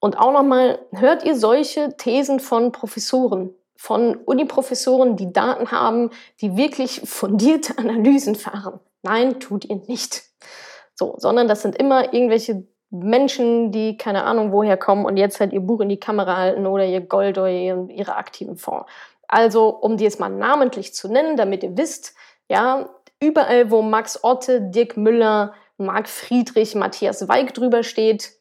Und auch nochmal, hört ihr solche Thesen von Professoren, von Uniprofessoren, die Daten haben, die wirklich fundierte *laughs* Analysen fahren? Nein, tut ihr nicht. So, sondern das sind immer irgendwelche Menschen, die keine Ahnung woher kommen und jetzt halt ihr Buch in die Kamera halten oder ihr Gold oder ihre aktiven Fonds. Also, um die jetzt mal namentlich zu nennen, damit ihr wisst, ja, überall, wo Max Otte, Dirk Müller, Marc Friedrich, Matthias Weig drüber steht,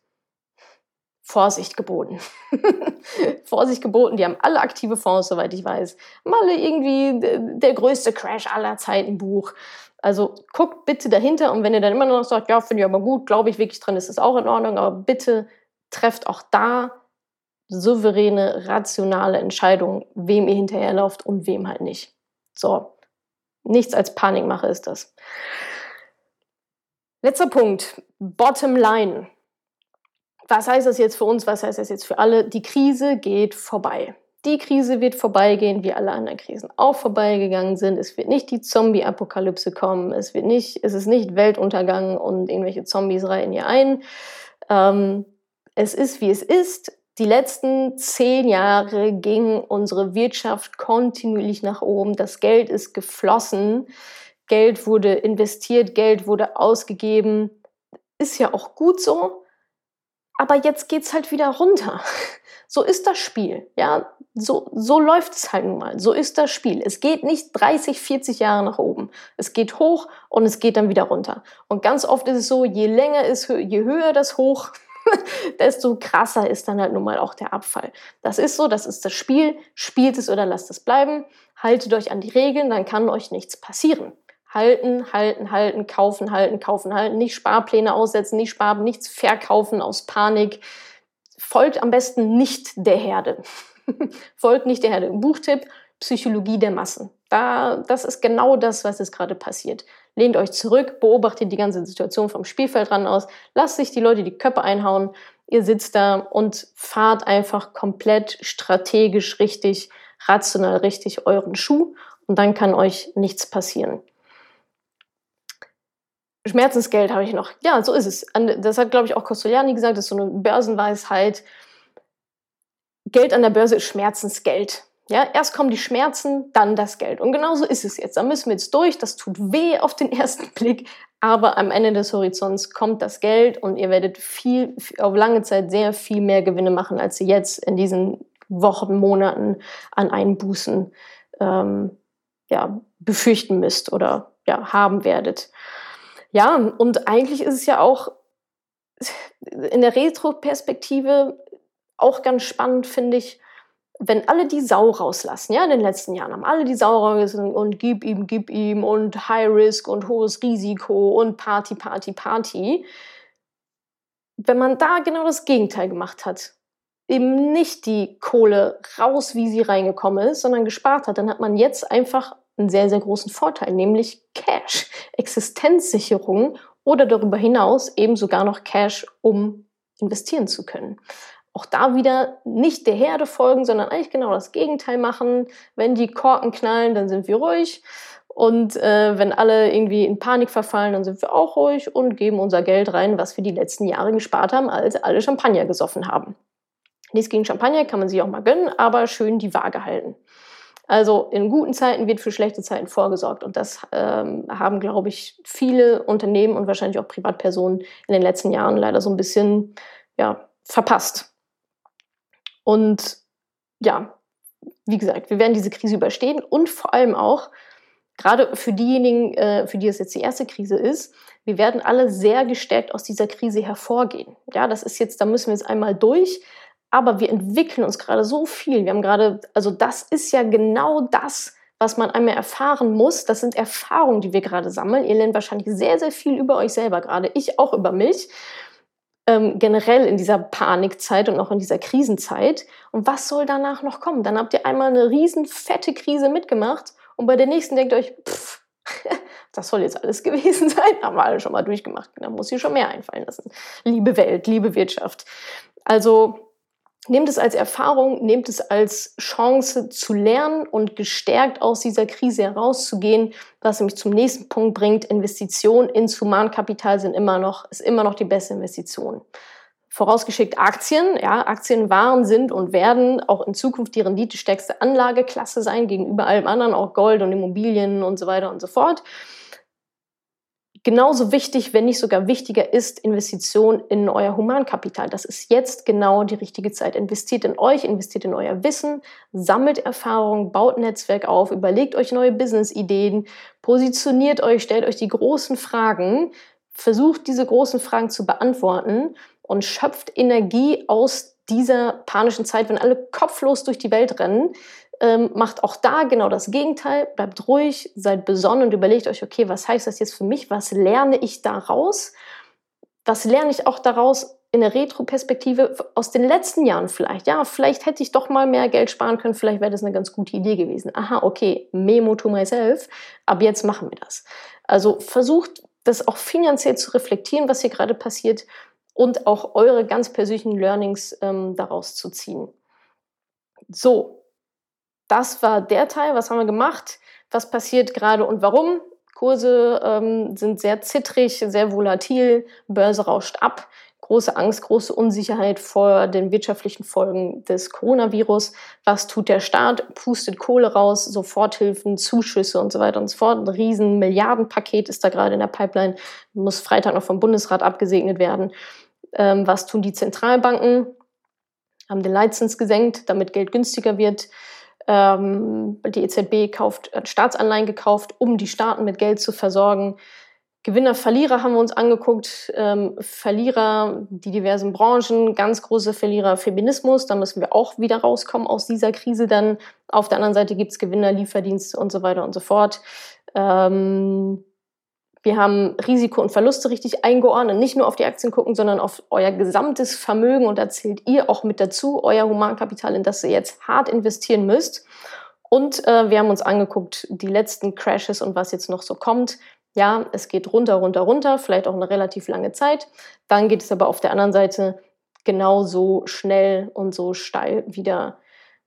Vorsicht geboten. *laughs* Vorsicht geboten, die haben alle aktive Fonds, soweit ich weiß. Mal irgendwie der größte Crash aller Zeiten Buch. Also guckt bitte dahinter und wenn ihr dann immer noch sagt, ja, finde ich aber gut, glaube ich wirklich dran, ist es auch in Ordnung, aber bitte trefft auch da souveräne, rationale Entscheidungen, wem ihr hinterherlauft und wem halt nicht. So, Nichts als Panikmache ist das. Letzter Punkt. Bottom line. Was heißt das jetzt für uns? Was heißt das jetzt für alle? Die Krise geht vorbei. Die Krise wird vorbeigehen, wie alle anderen Krisen auch vorbeigegangen sind. Es wird nicht die Zombie-Apokalypse kommen. Es wird nicht, es ist nicht Weltuntergang und irgendwelche Zombies reihen hier ein. Ähm, es ist, wie es ist. Die letzten zehn Jahre ging unsere Wirtschaft kontinuierlich nach oben. Das Geld ist geflossen. Geld wurde investiert, Geld wurde ausgegeben. Ist ja auch gut so. Aber jetzt geht's halt wieder runter. So ist das Spiel. Ja, so, so läuft es halt nun mal. So ist das Spiel. Es geht nicht 30, 40 Jahre nach oben. Es geht hoch und es geht dann wieder runter. Und ganz oft ist es so, je länger ist, je höher das Hoch, *laughs* desto krasser ist dann halt nun mal auch der Abfall. Das ist so, das ist das Spiel. Spielt es oder lasst es bleiben. Haltet euch an die Regeln, dann kann euch nichts passieren. Halten, halten, halten, kaufen, halten, kaufen, halten. Nicht Sparpläne aussetzen, nicht sparen, nichts verkaufen aus Panik. Folgt am besten nicht der Herde. *laughs* Folgt nicht der Herde. Buchtipp, Psychologie der Massen. Da, das ist genau das, was jetzt gerade passiert. Lehnt euch zurück, beobachtet die ganze Situation vom Spielfeldrand aus, lasst sich die Leute die Köpfe einhauen, ihr sitzt da und fahrt einfach komplett strategisch richtig, rational richtig euren Schuh und dann kann euch nichts passieren. Schmerzensgeld habe ich noch. Ja, so ist es. Das hat, glaube ich, auch Costoliani gesagt, das ist so eine Börsenweisheit. Geld an der Börse ist Schmerzensgeld. Ja, erst kommen die Schmerzen, dann das Geld. Und genauso ist es jetzt. Da müssen wir jetzt durch. Das tut weh auf den *laughs* ersten Blick. Aber am Ende des Horizonts kommt das Geld und ihr werdet viel, auf lange Zeit sehr viel mehr Gewinne machen, als ihr jetzt in diesen Wochen, Monaten an Einbußen ähm, ja, befürchten müsst oder ja, haben werdet. Ja, und eigentlich ist es ja auch in der Retro-Perspektive auch ganz spannend, finde ich, wenn alle die Sau rauslassen, ja, in den letzten Jahren haben alle die Sau rausgelassen und gib ihm, gib ihm und High Risk und hohes Risiko und Party, Party, Party. Wenn man da genau das Gegenteil gemacht hat, eben nicht die Kohle raus, wie sie reingekommen ist, sondern gespart hat, dann hat man jetzt einfach einen sehr, sehr großen Vorteil, nämlich Cash, Existenzsicherung oder darüber hinaus eben sogar noch Cash, um investieren zu können auch da wieder nicht der Herde folgen, sondern eigentlich genau das Gegenteil machen. Wenn die Korken knallen, dann sind wir ruhig. Und äh, wenn alle irgendwie in Panik verfallen, dann sind wir auch ruhig und geben unser Geld rein, was wir die letzten Jahre gespart haben, als alle Champagner gesoffen haben. Nichts gegen Champagner, kann man sich auch mal gönnen, aber schön die Waage halten. Also in guten Zeiten wird für schlechte Zeiten vorgesorgt. Und das ähm, haben, glaube ich, viele Unternehmen und wahrscheinlich auch Privatpersonen in den letzten Jahren leider so ein bisschen ja, verpasst. Und ja, wie gesagt, wir werden diese Krise überstehen und vor allem auch, gerade für diejenigen, äh, für die es jetzt die erste Krise ist, wir werden alle sehr gestärkt aus dieser Krise hervorgehen. Ja, das ist jetzt, da müssen wir jetzt einmal durch, aber wir entwickeln uns gerade so viel. Wir haben gerade, also das ist ja genau das, was man einmal erfahren muss. Das sind Erfahrungen, die wir gerade sammeln. Ihr lernt wahrscheinlich sehr, sehr viel über euch selber gerade. Ich auch über mich ähm, generell in dieser Panikzeit und auch in dieser Krisenzeit. Und was soll danach noch kommen? Dann habt ihr einmal eine riesen fette Krise mitgemacht und bei der nächsten denkt ihr euch, pff, *laughs* das soll jetzt alles *laughs* gewesen sein. Haben wir alle schon mal durchgemacht. Da muss hier schon mehr einfallen lassen. Liebe Welt, liebe Wirtschaft. Also Nehmt es als Erfahrung, nehmt es als Chance zu lernen und gestärkt aus dieser Krise herauszugehen, was nämlich zum nächsten Punkt bringt. Investitionen ins Humankapital sind immer noch, ist immer noch die beste Investition. Vorausgeschickt Aktien, ja, Aktien waren, sind und werden auch in Zukunft die renditestärkste Anlageklasse sein gegenüber allem anderen, auch Gold und Immobilien und so weiter und so fort genauso wichtig, wenn nicht sogar wichtiger ist Investition in euer Humankapital. Das ist jetzt genau die richtige Zeit. Investiert in euch, investiert in euer Wissen, sammelt Erfahrung, baut Netzwerk auf, überlegt euch neue Business-Ideen, positioniert euch, stellt euch die großen Fragen, versucht diese großen Fragen zu beantworten und schöpft Energie aus dieser panischen Zeit, wenn alle kopflos durch die Welt rennen, ähm, macht auch da genau das Gegenteil, bleibt ruhig, seid besonnen und überlegt euch, okay, was heißt das jetzt für mich? Was lerne ich daraus? Was lerne ich auch daraus in der Retro-Perspektive aus den letzten Jahren vielleicht. Ja, vielleicht hätte ich doch mal mehr Geld sparen können, vielleicht wäre das eine ganz gute Idee gewesen. Aha, okay, Memo to myself, ab jetzt machen wir das. Also versucht das auch finanziell zu reflektieren, was hier gerade passiert und auch eure ganz persönlichen Learnings ähm, daraus zu ziehen. So, das war der Teil. Was haben wir gemacht? Was passiert gerade und warum? Kurse ähm, sind sehr zittrig, sehr volatil, Börse rauscht ab große Angst, große Unsicherheit vor den wirtschaftlichen Folgen des Coronavirus. Was tut der Staat? Pustet Kohle raus, Soforthilfen, Zuschüsse und so weiter und so fort. Ein riesen Milliardenpaket ist da gerade in der Pipeline, muss Freitag noch vom Bundesrat abgesegnet werden. Ähm, was tun die Zentralbanken? Haben den Leitzins gesenkt, damit Geld günstiger wird. Ähm, die EZB kauft, hat Staatsanleihen gekauft, um die Staaten mit Geld zu versorgen. Gewinner, Verlierer haben wir uns angeguckt. Ähm, Verlierer, die diversen Branchen, ganz große Verlierer, Feminismus. Da müssen wir auch wieder rauskommen aus dieser Krise. Dann auf der anderen Seite gibt es Gewinner, Lieferdienste und so weiter und so fort. Ähm, wir haben Risiko und Verluste richtig eingeordnet. Nicht nur auf die Aktien gucken, sondern auf euer gesamtes Vermögen. Und da zählt ihr auch mit dazu, euer Humankapital, in das ihr jetzt hart investieren müsst. Und äh, wir haben uns angeguckt, die letzten Crashes und was jetzt noch so kommt. Ja, es geht runter, runter, runter, vielleicht auch eine relativ lange Zeit. Dann geht es aber auf der anderen Seite genauso schnell und so steil wieder,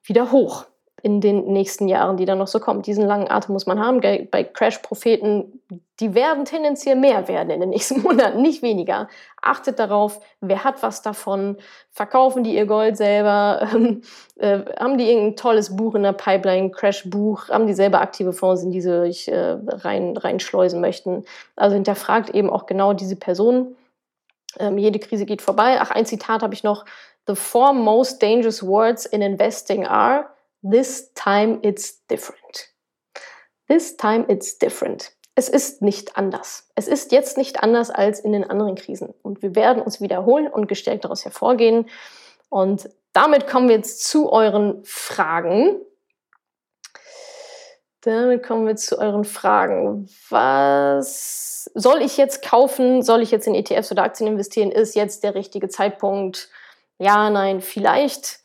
wieder hoch in den nächsten Jahren, die dann noch so kommen. Diesen langen Atem muss man haben. Bei Crash-Propheten, die werden tendenziell mehr werden in den *laughs* nächsten Monaten, nicht weniger. Achtet darauf, wer hat was davon? Verkaufen die ihr Gold selber? *laughs* äh, haben die irgendein tolles Buch in der Pipeline, Crash-Buch? Haben die selber aktive Fonds, in die sie sich äh, rein, reinschleusen möchten? Also hinterfragt eben auch genau diese Personen. Ähm, jede Krise geht vorbei. Ach, ein Zitat habe ich noch. The four most dangerous words in investing are This time it's different. This time it's different. Es ist nicht anders. Es ist jetzt nicht anders als in den anderen Krisen. Und wir werden uns wiederholen und gestärkt daraus hervorgehen. Und damit kommen wir jetzt zu euren Fragen. Damit kommen wir zu euren Fragen. Was soll ich jetzt kaufen? Soll ich jetzt in ETFs oder Aktien investieren? Ist jetzt der richtige Zeitpunkt? Ja, nein, vielleicht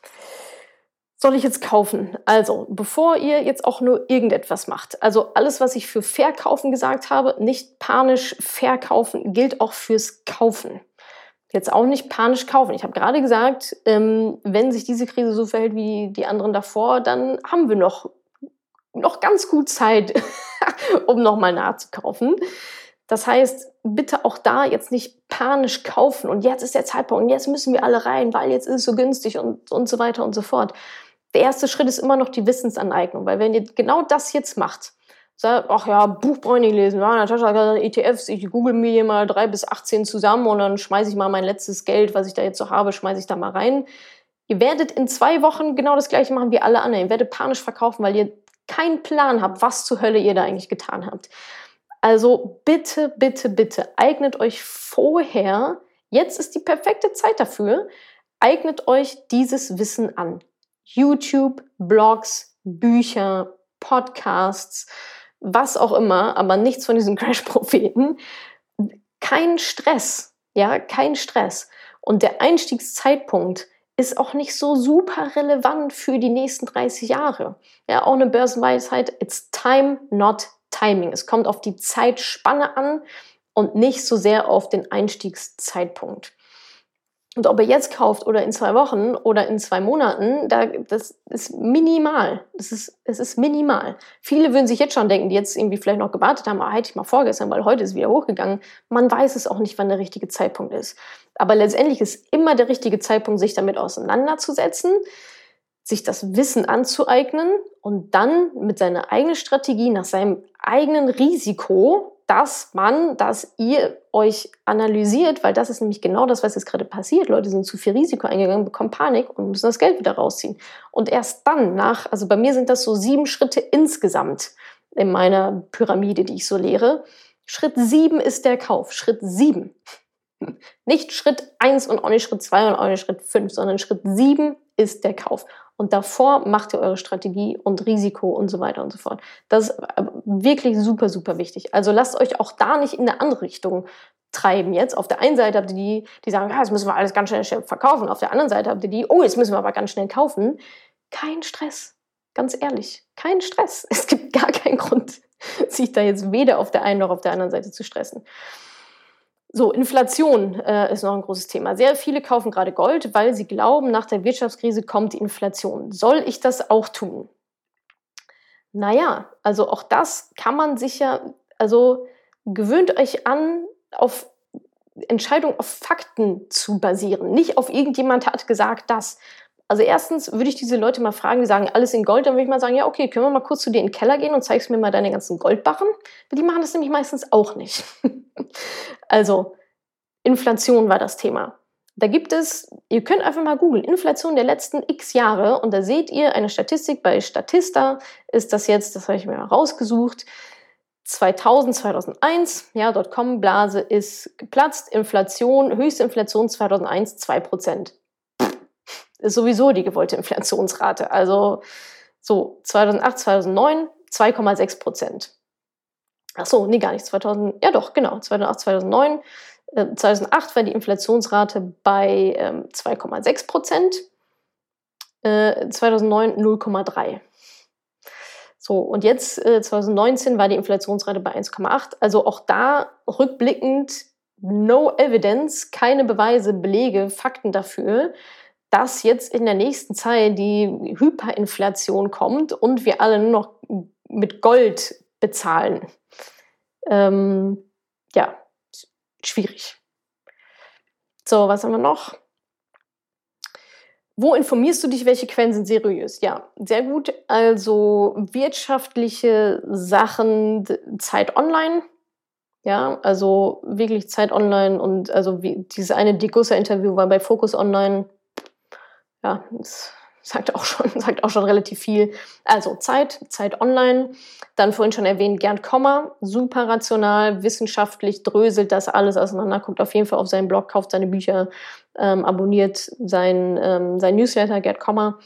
soll ich jetzt kaufen? Also, bevor ihr jetzt auch nur irgendetwas macht, also alles, was ich für Verkaufen gesagt habe, nicht panisch verkaufen, gilt auch fürs Kaufen. Jetzt auch nicht panisch kaufen. Ich habe gerade gesagt, ähm, wenn sich diese Krise so verhält wie die anderen davor, dann haben wir noch, noch ganz gut Zeit, *laughs* um nochmal nachzukaufen. Das heißt, bitte auch da jetzt nicht panisch kaufen und jetzt ist der Zeitpunkt jetzt müssen wir alle rein, weil jetzt ist es so günstig und, und so weiter und so fort der erste Schritt ist immer noch die Wissensaneignung, weil wenn ihr genau das jetzt macht, sagt, ach ja, Buch brauche ich nicht lesen, ja, Natascha ETFs, ich google mir hier mal drei bis 18 zusammen und dann schmeiße ich mal mein letztes Geld, was ich da jetzt so habe, schmeiße ich da mal rein. Ihr werdet in zwei Wochen genau das gleiche machen wie alle anderen. Ihr werdet panisch verkaufen, weil ihr keinen Plan habt, was zur Hölle ihr da eigentlich getan habt. Also bitte, bitte, bitte, eignet euch vorher, jetzt ist die perfekte Zeit dafür, eignet euch dieses Wissen an. YouTube, Blogs, Bücher, Podcasts, was auch immer, aber nichts von diesen *laughs* Crash-Propheten. Kein Stress, ja, kein Stress. Und der Einstiegszeitpunkt ist auch nicht so super relevant für die nächsten 30 Jahre. Ja, auch eine Börsenweisheit, it's time, not timing. Es kommt auf die Zeitspanne an und nicht so sehr auf den Einstiegszeitpunkt. Und ob er jetzt kauft oder in zwei Wochen oder in zwei Monaten, da, das ist minimal. Das ist, es ist minimal. Viele würden sich jetzt schon denken, die jetzt irgendwie vielleicht noch gewartet haben, ah, hätte ich mal vorgestern, weil heute ist wieder hochgegangen. Man weiß es auch nicht, wann der richtige Zeitpunkt ist. Aber letztendlich ist immer der richtige Zeitpunkt, sich damit auseinanderzusetzen, sich das Wissen anzueignen und dann mit seiner eigenen Strategie, nach seinem eigenen Risiko dass man, dass ihr euch analysiert, weil das ist nämlich genau das, was jetzt gerade passiert. Leute sind zu viel Risiko eingegangen, bekommen Panik und müssen das Geld wieder rausziehen. Und erst dann nach, also bei mir sind das so sieben Schritte insgesamt in meiner Pyramide, die ich so lehre. Schritt sieben ist der Kauf. Schritt sieben. *laughs* Nicht Schritt eins und auch nicht Schritt zwei und auch nicht Schritt fünf, sondern Schritt sieben ist der Kauf. Und davor macht ihr eure Strategie und Risiko und so weiter und so fort. Das wirklich super, super wichtig. Also lasst euch auch da nicht in eine andere Richtung treiben jetzt. Auf der einen Seite habt ihr die, die sagen, ja, jetzt müssen wir alles ganz schnell verkaufen. Auf der anderen Seite habt ihr die, oh, jetzt müssen wir aber ganz schnell kaufen. Kein Stress. Ganz ehrlich, kein Stress. *laughs* Es gibt gar keinen Grund, *laughs* sich da jetzt weder auf der einen noch auf der anderen Seite zu stressen. So, Inflation äh, ist noch ein großes Thema. Sehr viele kaufen gerade Gold, weil sie glauben, nach der Wirtschaftskrise kommt die Inflation. Soll ich das auch tun? Naja, also auch das kann man sicher, also gewöhnt euch an, auf Entscheidungen auf Fakten zu basieren. Nicht auf irgendjemand hat gesagt das. Also erstens würde ich diese Leute mal fragen, die sagen, alles in Gold, dann würde ich mal sagen, ja, okay, können wir mal kurz zu dir in den Keller gehen und zeigst mir mal deine ganzen Goldbarren? Die machen das nämlich meistens auch nicht. *laughs* also, Inflation war das Thema. Da gibt es, ihr könnt einfach mal googeln, Inflation der letzten x Jahre und da seht ihr eine Statistik bei Statista, ist das jetzt, das habe ich mir mal rausgesucht, 2000, 2001, ja, Dotcom-Blase ist geplatzt, Inflation, höchste Inflation 2001, 2 Prozent. Ist sowieso die gewollte Inflationsrate. Also so 2008, 2009, 2,6 Prozent. Ach so, nee, gar nicht. 2000, ja doch, genau, 2008, 2009. Äh, 2008 war die Inflationsrate bei ähm, 2,6 Prozent. Äh, 2009 0,3. So, und jetzt äh, 2019 war die Inflationsrate bei 1,8. Also auch da rückblickend no evidence, keine Beweise, Belege, Fakten dafür, dass jetzt in der nächsten Zeit die Hyperinflation kommt und wir alle nur noch mit Gold bezahlen. Ähm, ja, schwierig. So, was haben wir noch? Wo informierst du dich? Welche Quellen sind seriös? Ja, sehr gut. Also wirtschaftliche Sachen, Zeit online. Ja, also wirklich Zeit online und also wie, dieses eine Digussa-Interview war bei Focus Online. Ja, das sagt auch schon, *laughs* sagt auch schon relativ viel. Also Zeit, Zeit online. Dann vorhin schon erwähnt, Gerd Kommer, super rational, wissenschaftlich, dröselt das alles auseinander, guckt auf jeden Fall auf seinen Blog, kauft seine Bücher, ähm, abonniert sein, ähm, sein Newsletter, Gerd Kommer.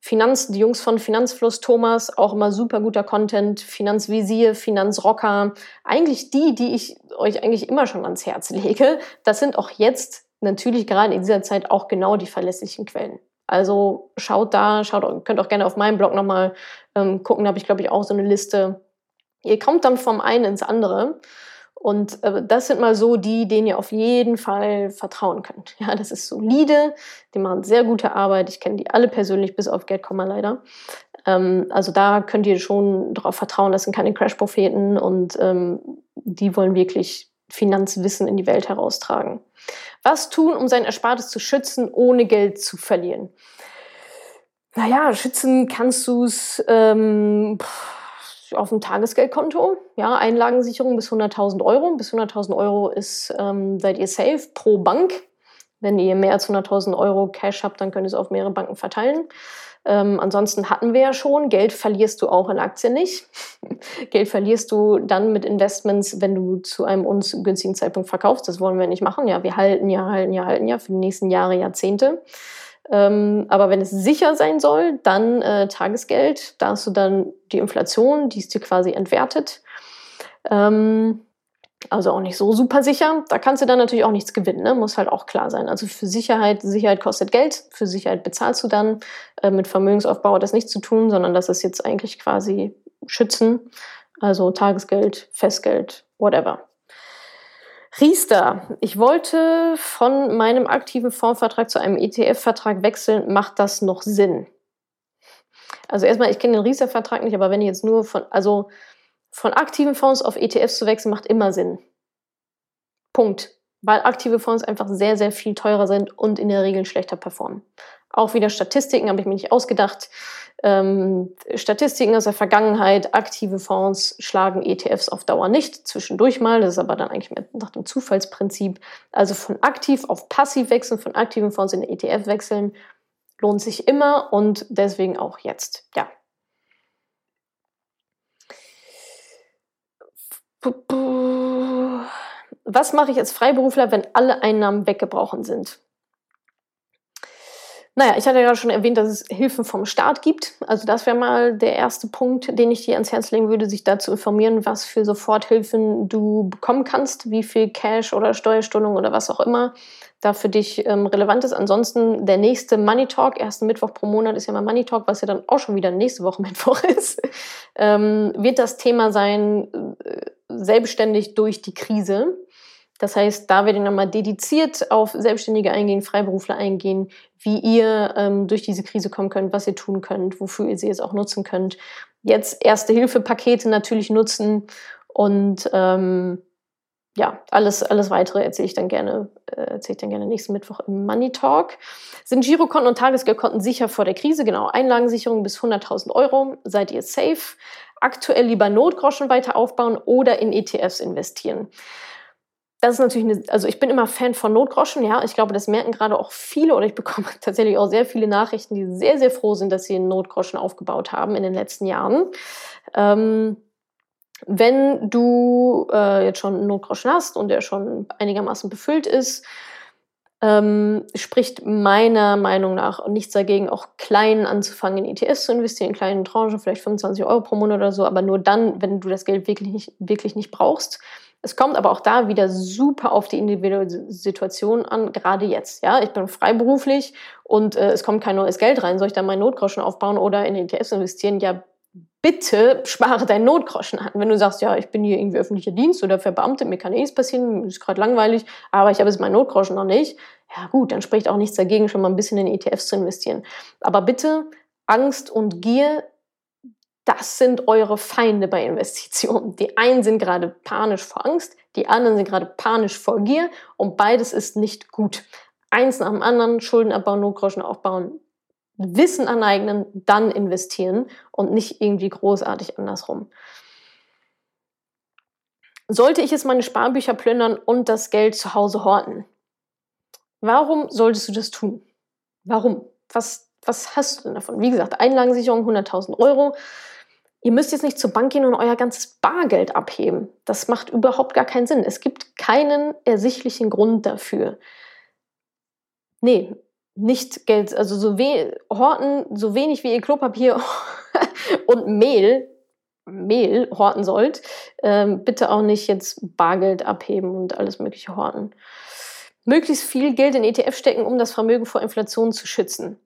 Finanz, die Jungs von Finanzfluss Thomas, auch immer super guter Content, Finanzvisier, Finanzrocker, eigentlich die, die ich euch eigentlich immer schon ans Herz lege. Das sind auch jetzt natürlich gerade in dieser Zeit auch genau die verlässlichen Quellen. Also schaut da, schaut, könnt auch gerne auf meinem Blog nochmal ähm, gucken, da habe ich, glaube ich, auch so eine Liste. Ihr kommt dann vom einen ins andere. Und äh, das sind mal so die, denen ihr auf jeden Fall vertrauen könnt. Ja, das ist solide, die machen sehr gute Arbeit. Ich kenne die alle persönlich, bis auf Geldkomma leider. Ähm, also da könnt ihr schon darauf vertrauen, das sind keine Crash-Propheten und ähm, die wollen wirklich Finanzwissen in die Welt heraustragen. Was tun, um sein Erspartes zu schützen, ohne Geld zu verlieren? Naja, schützen kannst du es ähm, auf dem Tagesgeldkonto. Ja, Einlagensicherung bis 100.000 Euro. Bis 100.000 Euro ist, ähm, seid ihr safe pro Bank. Wenn ihr mehr als 100.000 Euro Cash habt, dann könnt ihr es auf mehrere Banken verteilen. Ähm, ansonsten hatten wir ja schon, Geld verlierst du auch in Aktien nicht. *laughs* Geld verlierst du dann mit Investments, wenn du zu einem uns günstigen Zeitpunkt verkaufst. Das wollen wir nicht machen. Ja, wir halten ja, halten ja, halten ja für die nächsten Jahre, Jahrzehnte. Ähm, aber wenn es sicher sein soll, dann äh, Tagesgeld. Da hast du dann die Inflation, die ist dir quasi entwertet. Ähm, also auch nicht so super sicher. Da kannst du dann natürlich auch nichts gewinnen, ne? muss halt auch klar sein. Also für Sicherheit, Sicherheit kostet Geld, für Sicherheit bezahlst du dann. Äh, mit Vermögensaufbau hat das nichts zu tun, sondern das ist jetzt eigentlich quasi Schützen. Also Tagesgeld, Festgeld, whatever. Riester, ich wollte von meinem aktiven Fondsvertrag zu einem ETF-Vertrag wechseln. Macht das noch Sinn? Also erstmal, ich kenne den Riester-Vertrag nicht, aber wenn ich jetzt nur von, also von aktiven Fonds auf ETFs zu wechseln, macht immer Sinn. Punkt. Weil aktive Fonds einfach sehr, sehr viel teurer sind und in der Regel schlechter performen. Auch wieder Statistiken habe ich mir nicht ausgedacht. Ähm, Statistiken aus der Vergangenheit, aktive Fonds schlagen ETFs auf Dauer nicht, zwischendurch mal, das ist aber dann eigentlich nach dem Zufallsprinzip. Also von aktiv auf passiv wechseln, von aktiven Fonds in ETF wechseln, lohnt sich immer und deswegen auch jetzt. Ja, Was mache ich als Freiberufler, wenn alle Einnahmen weggebrochen sind? Naja, ich hatte ja schon erwähnt, dass es Hilfen vom Staat gibt. Also das wäre mal der erste Punkt, den ich dir ans Herz legen würde, sich dazu informieren, was für Soforthilfen du bekommen kannst, wie viel Cash oder Steuerstundung oder was auch immer da für dich ähm, relevant ist. Ansonsten der nächste Money Talk, ersten Mittwoch pro Monat ist ja mal Money Talk, was ja dann auch schon wieder nächste Woche *laughs* Mittwoch ist, ähm, wird das Thema sein, äh, selbstständig durch die Krise. Das heißt, da werde ich nochmal dediziert auf Selbstständige eingehen, Freiberufler eingehen, wie ihr ähm, durch diese Krise kommen könnt, was ihr tun könnt, wofür ihr sie jetzt auch nutzen könnt. Jetzt Erste-Hilfe-Pakete natürlich nutzen und ähm, ja, alles, alles weitere erzähle ich dann gerne, äh, erzähle ich dann gerne nächsten Mittwoch im Money Talk. Sind Girokonten und Tagesgeldkonten sicher vor der Krise? Genau, Einlagensicherung bis 100.000 Euro. Seid ihr safe? Aktuell lieber Notgroschen weiter aufbauen oder in ETFs investieren? das ist natürlich eine, also ich bin immer Fan von Notgroschen, ja. Ich glaube, das merken gerade auch viele oder ich bekomme *laughs* tatsächlich auch sehr viele Nachrichten, die sehr, sehr froh sind, dass sie einen Notgroschen aufgebaut haben in den letzten Jahren. Ähm, wenn du äh, jetzt schon einen Notgroschen hast und der schon einigermaßen befüllt ist, ähm, spricht meiner Meinung nach nichts dagegen, auch klein anzufangen, in ETS zu investieren, in kleinen Tranchen, vielleicht 25 Euro pro Monat oder so, aber nur dann, wenn du das Geld wirklich nicht, wirklich nicht brauchst. Es kommt aber auch da wieder super auf die individuelle Situation an, gerade jetzt. Ja, ich bin freiberuflich und äh, es kommt kein neues Geld rein. Soll ich dann meinen Notgroschen aufbauen oder in ETFs investieren? Ja, bitte spare deinen Notgroschen an. Wenn du sagst, ja, ich bin hier irgendwie öffentlicher Dienst oder verbeamtet, mir kann eh nichts passieren, ist gerade langweilig, aber ich habe jetzt meinen Notgroschen noch nicht. Ja gut, dann spricht auch nichts dagegen, schon mal ein bisschen in ETFs zu investieren. Aber bitte Angst und Gier das sind eure Feinde bei Investitionen. Die einen sind gerade panisch vor Angst, die anderen sind gerade panisch vor Gier und beides ist nicht gut. Eins nach dem anderen, Schulden abbauen, Notgroschen aufbauen, Wissen aneignen, dann investieren und nicht irgendwie großartig andersrum. Sollte ich jetzt meine Sparbücher plündern und das Geld zu Hause horten? Warum solltest du das tun? Warum? Was, was hast du denn davon? Wie gesagt, Einlagensicherung 100.000 Euro. Ihr müsst jetzt nicht zur Bank gehen und euer ganzes Bargeld abheben. Das macht überhaupt gar keinen Sinn. Es gibt keinen ersichtlichen Grund dafür. Nee, nicht Geld, also so we horten, so wenig wie ihr Klopapier *laughs* und Mehl, Mehl horten sollt, ähm, bitte auch nicht jetzt Bargeld abheben und alles mögliche horten. Möglichst viel Geld in ETF stecken, um das Vermögen vor Inflation zu schützen.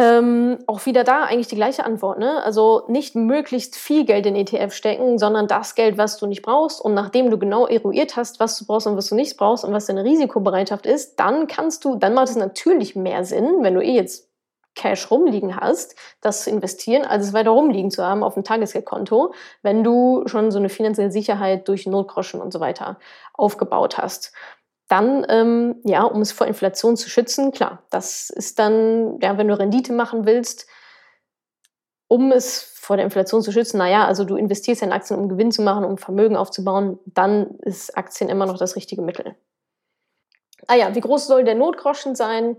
Ähm, auch wieder da eigentlich die gleiche Antwort. Ne? Also nicht möglichst viel Geld in ETF stecken, sondern das Geld, was du nicht brauchst. Und nachdem du genau eruiert hast, was du brauchst und was du nicht brauchst und was deine Risikobereitschaft ist, dann kannst du, dann macht es natürlich mehr Sinn, wenn du eh jetzt Cash rumliegen hast, das zu investieren, als es weiter rumliegen zu haben auf dem Tagesgeldkonto, wenn du schon so eine finanzielle Sicherheit durch Notgroschen und so weiter aufgebaut hast dann, ähm, ja, um es vor Inflation zu schützen, klar, das ist dann, ja, wenn du Rendite machen willst, um es vor der Inflation zu schützen, naja, also du investierst in Aktien, um Gewinn zu machen, um Vermögen aufzubauen, dann ist Aktien immer noch das richtige Mittel. Ah ja, wie groß soll der Notgroschen sein?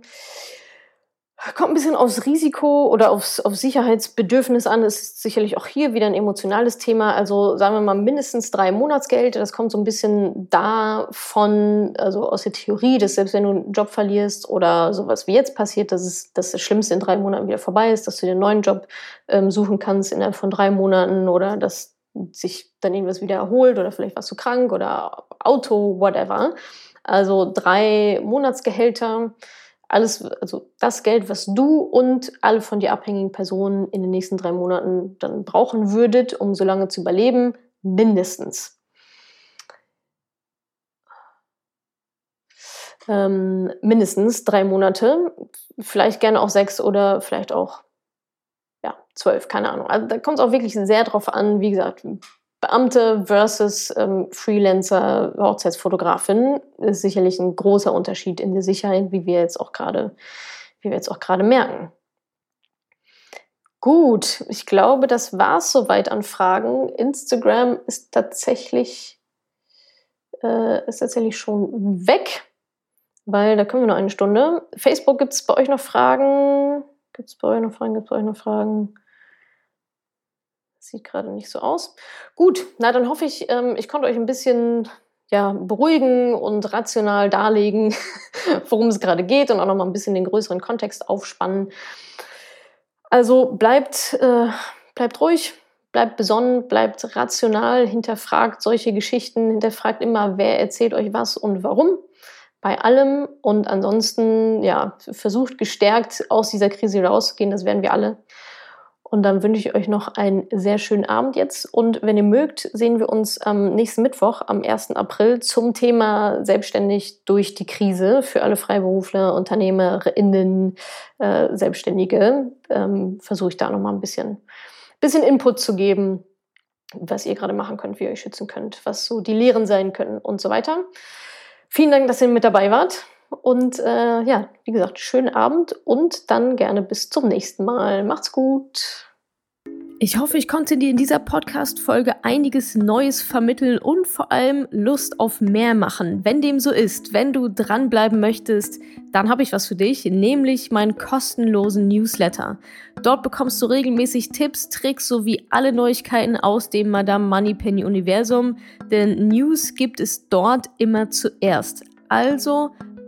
Kommt ein bisschen aufs Risiko oder aufs, aufs Sicherheitsbedürfnis an. Das ist sicherlich auch hier wieder ein emotionales Thema. Also sagen wir mal mindestens drei Monatsgeld. Das kommt so ein bisschen davon, also aus der Theorie, dass selbst wenn du einen Job verlierst oder sowas wie jetzt passiert, dass, es, dass das Schlimmste in drei Monaten wieder vorbei ist, dass du einen neuen Job ähm, suchen kannst innerhalb von drei Monaten oder dass sich dann irgendwas wieder erholt oder vielleicht warst du krank oder Auto, whatever. Also drei Monatsgehälter alles, also das Geld, was du und alle von dir abhängigen Personen in den nächsten drei Monaten dann brauchen würdet, um so lange zu überleben, mindestens. Ähm, mindestens drei Monate, vielleicht gerne auch sechs oder vielleicht auch ja, zwölf, keine Ahnung. Also da kommt es auch wirklich sehr drauf an, wie gesagt, Beamte versus ähm, Freelancer, Hochzeitsfotografin ist sicherlich ein großer Unterschied in der Sicherheit, wie wir jetzt auch gerade, wie wir jetzt auch gerade merken. Gut, ich glaube, das war es soweit an Fragen. Instagram ist tatsächlich, äh, ist tatsächlich schon weg, weil da können wir noch eine Stunde. Facebook gibt es bei euch noch Fragen? Gibt es bei euch noch Fragen? Gibt es bei euch noch Fragen? Sieht gerade nicht so aus. Gut, na dann hoffe ich, ähm, ich konnte euch ein bisschen ja, beruhigen und rational darlegen, *laughs* worum es gerade geht und auch nochmal ein bisschen den größeren Kontext aufspannen. Also bleibt, äh, bleibt ruhig, bleibt besonnen, bleibt rational, hinterfragt solche Geschichten, hinterfragt immer, wer erzählt euch was und warum bei allem und ansonsten, ja, versucht gestärkt aus dieser Krise rauszugehen, das werden wir alle. Und dann wünsche ich euch noch einen sehr schönen Abend jetzt. Und wenn ihr mögt, sehen wir uns am nächsten Mittwoch, am 1. April, zum Thema Selbstständig durch die Krise für alle Freiberufler, UnternehmerInnen, äh, Selbstständige. Ähm, Versuche ich da nochmal ein bisschen, bisschen Input zu geben, was ihr gerade machen könnt, wie ihr euch schützen könnt, was so die Lehren sein können und so weiter. Vielen Dank, dass ihr mit dabei wart. Und äh, ja, wie gesagt, schönen Abend und dann gerne bis zum nächsten Mal. Macht's gut. Ich hoffe, ich konnte dir in dieser Podcast-Folge einiges Neues vermitteln und vor allem Lust auf mehr machen. Wenn dem so ist, wenn du dranbleiben möchtest, dann habe ich was für dich, nämlich meinen kostenlosen Newsletter. Dort bekommst du regelmäßig Tipps, Tricks sowie alle Neuigkeiten aus dem Madame Moneypenny Universum, denn News gibt es dort immer zuerst. Also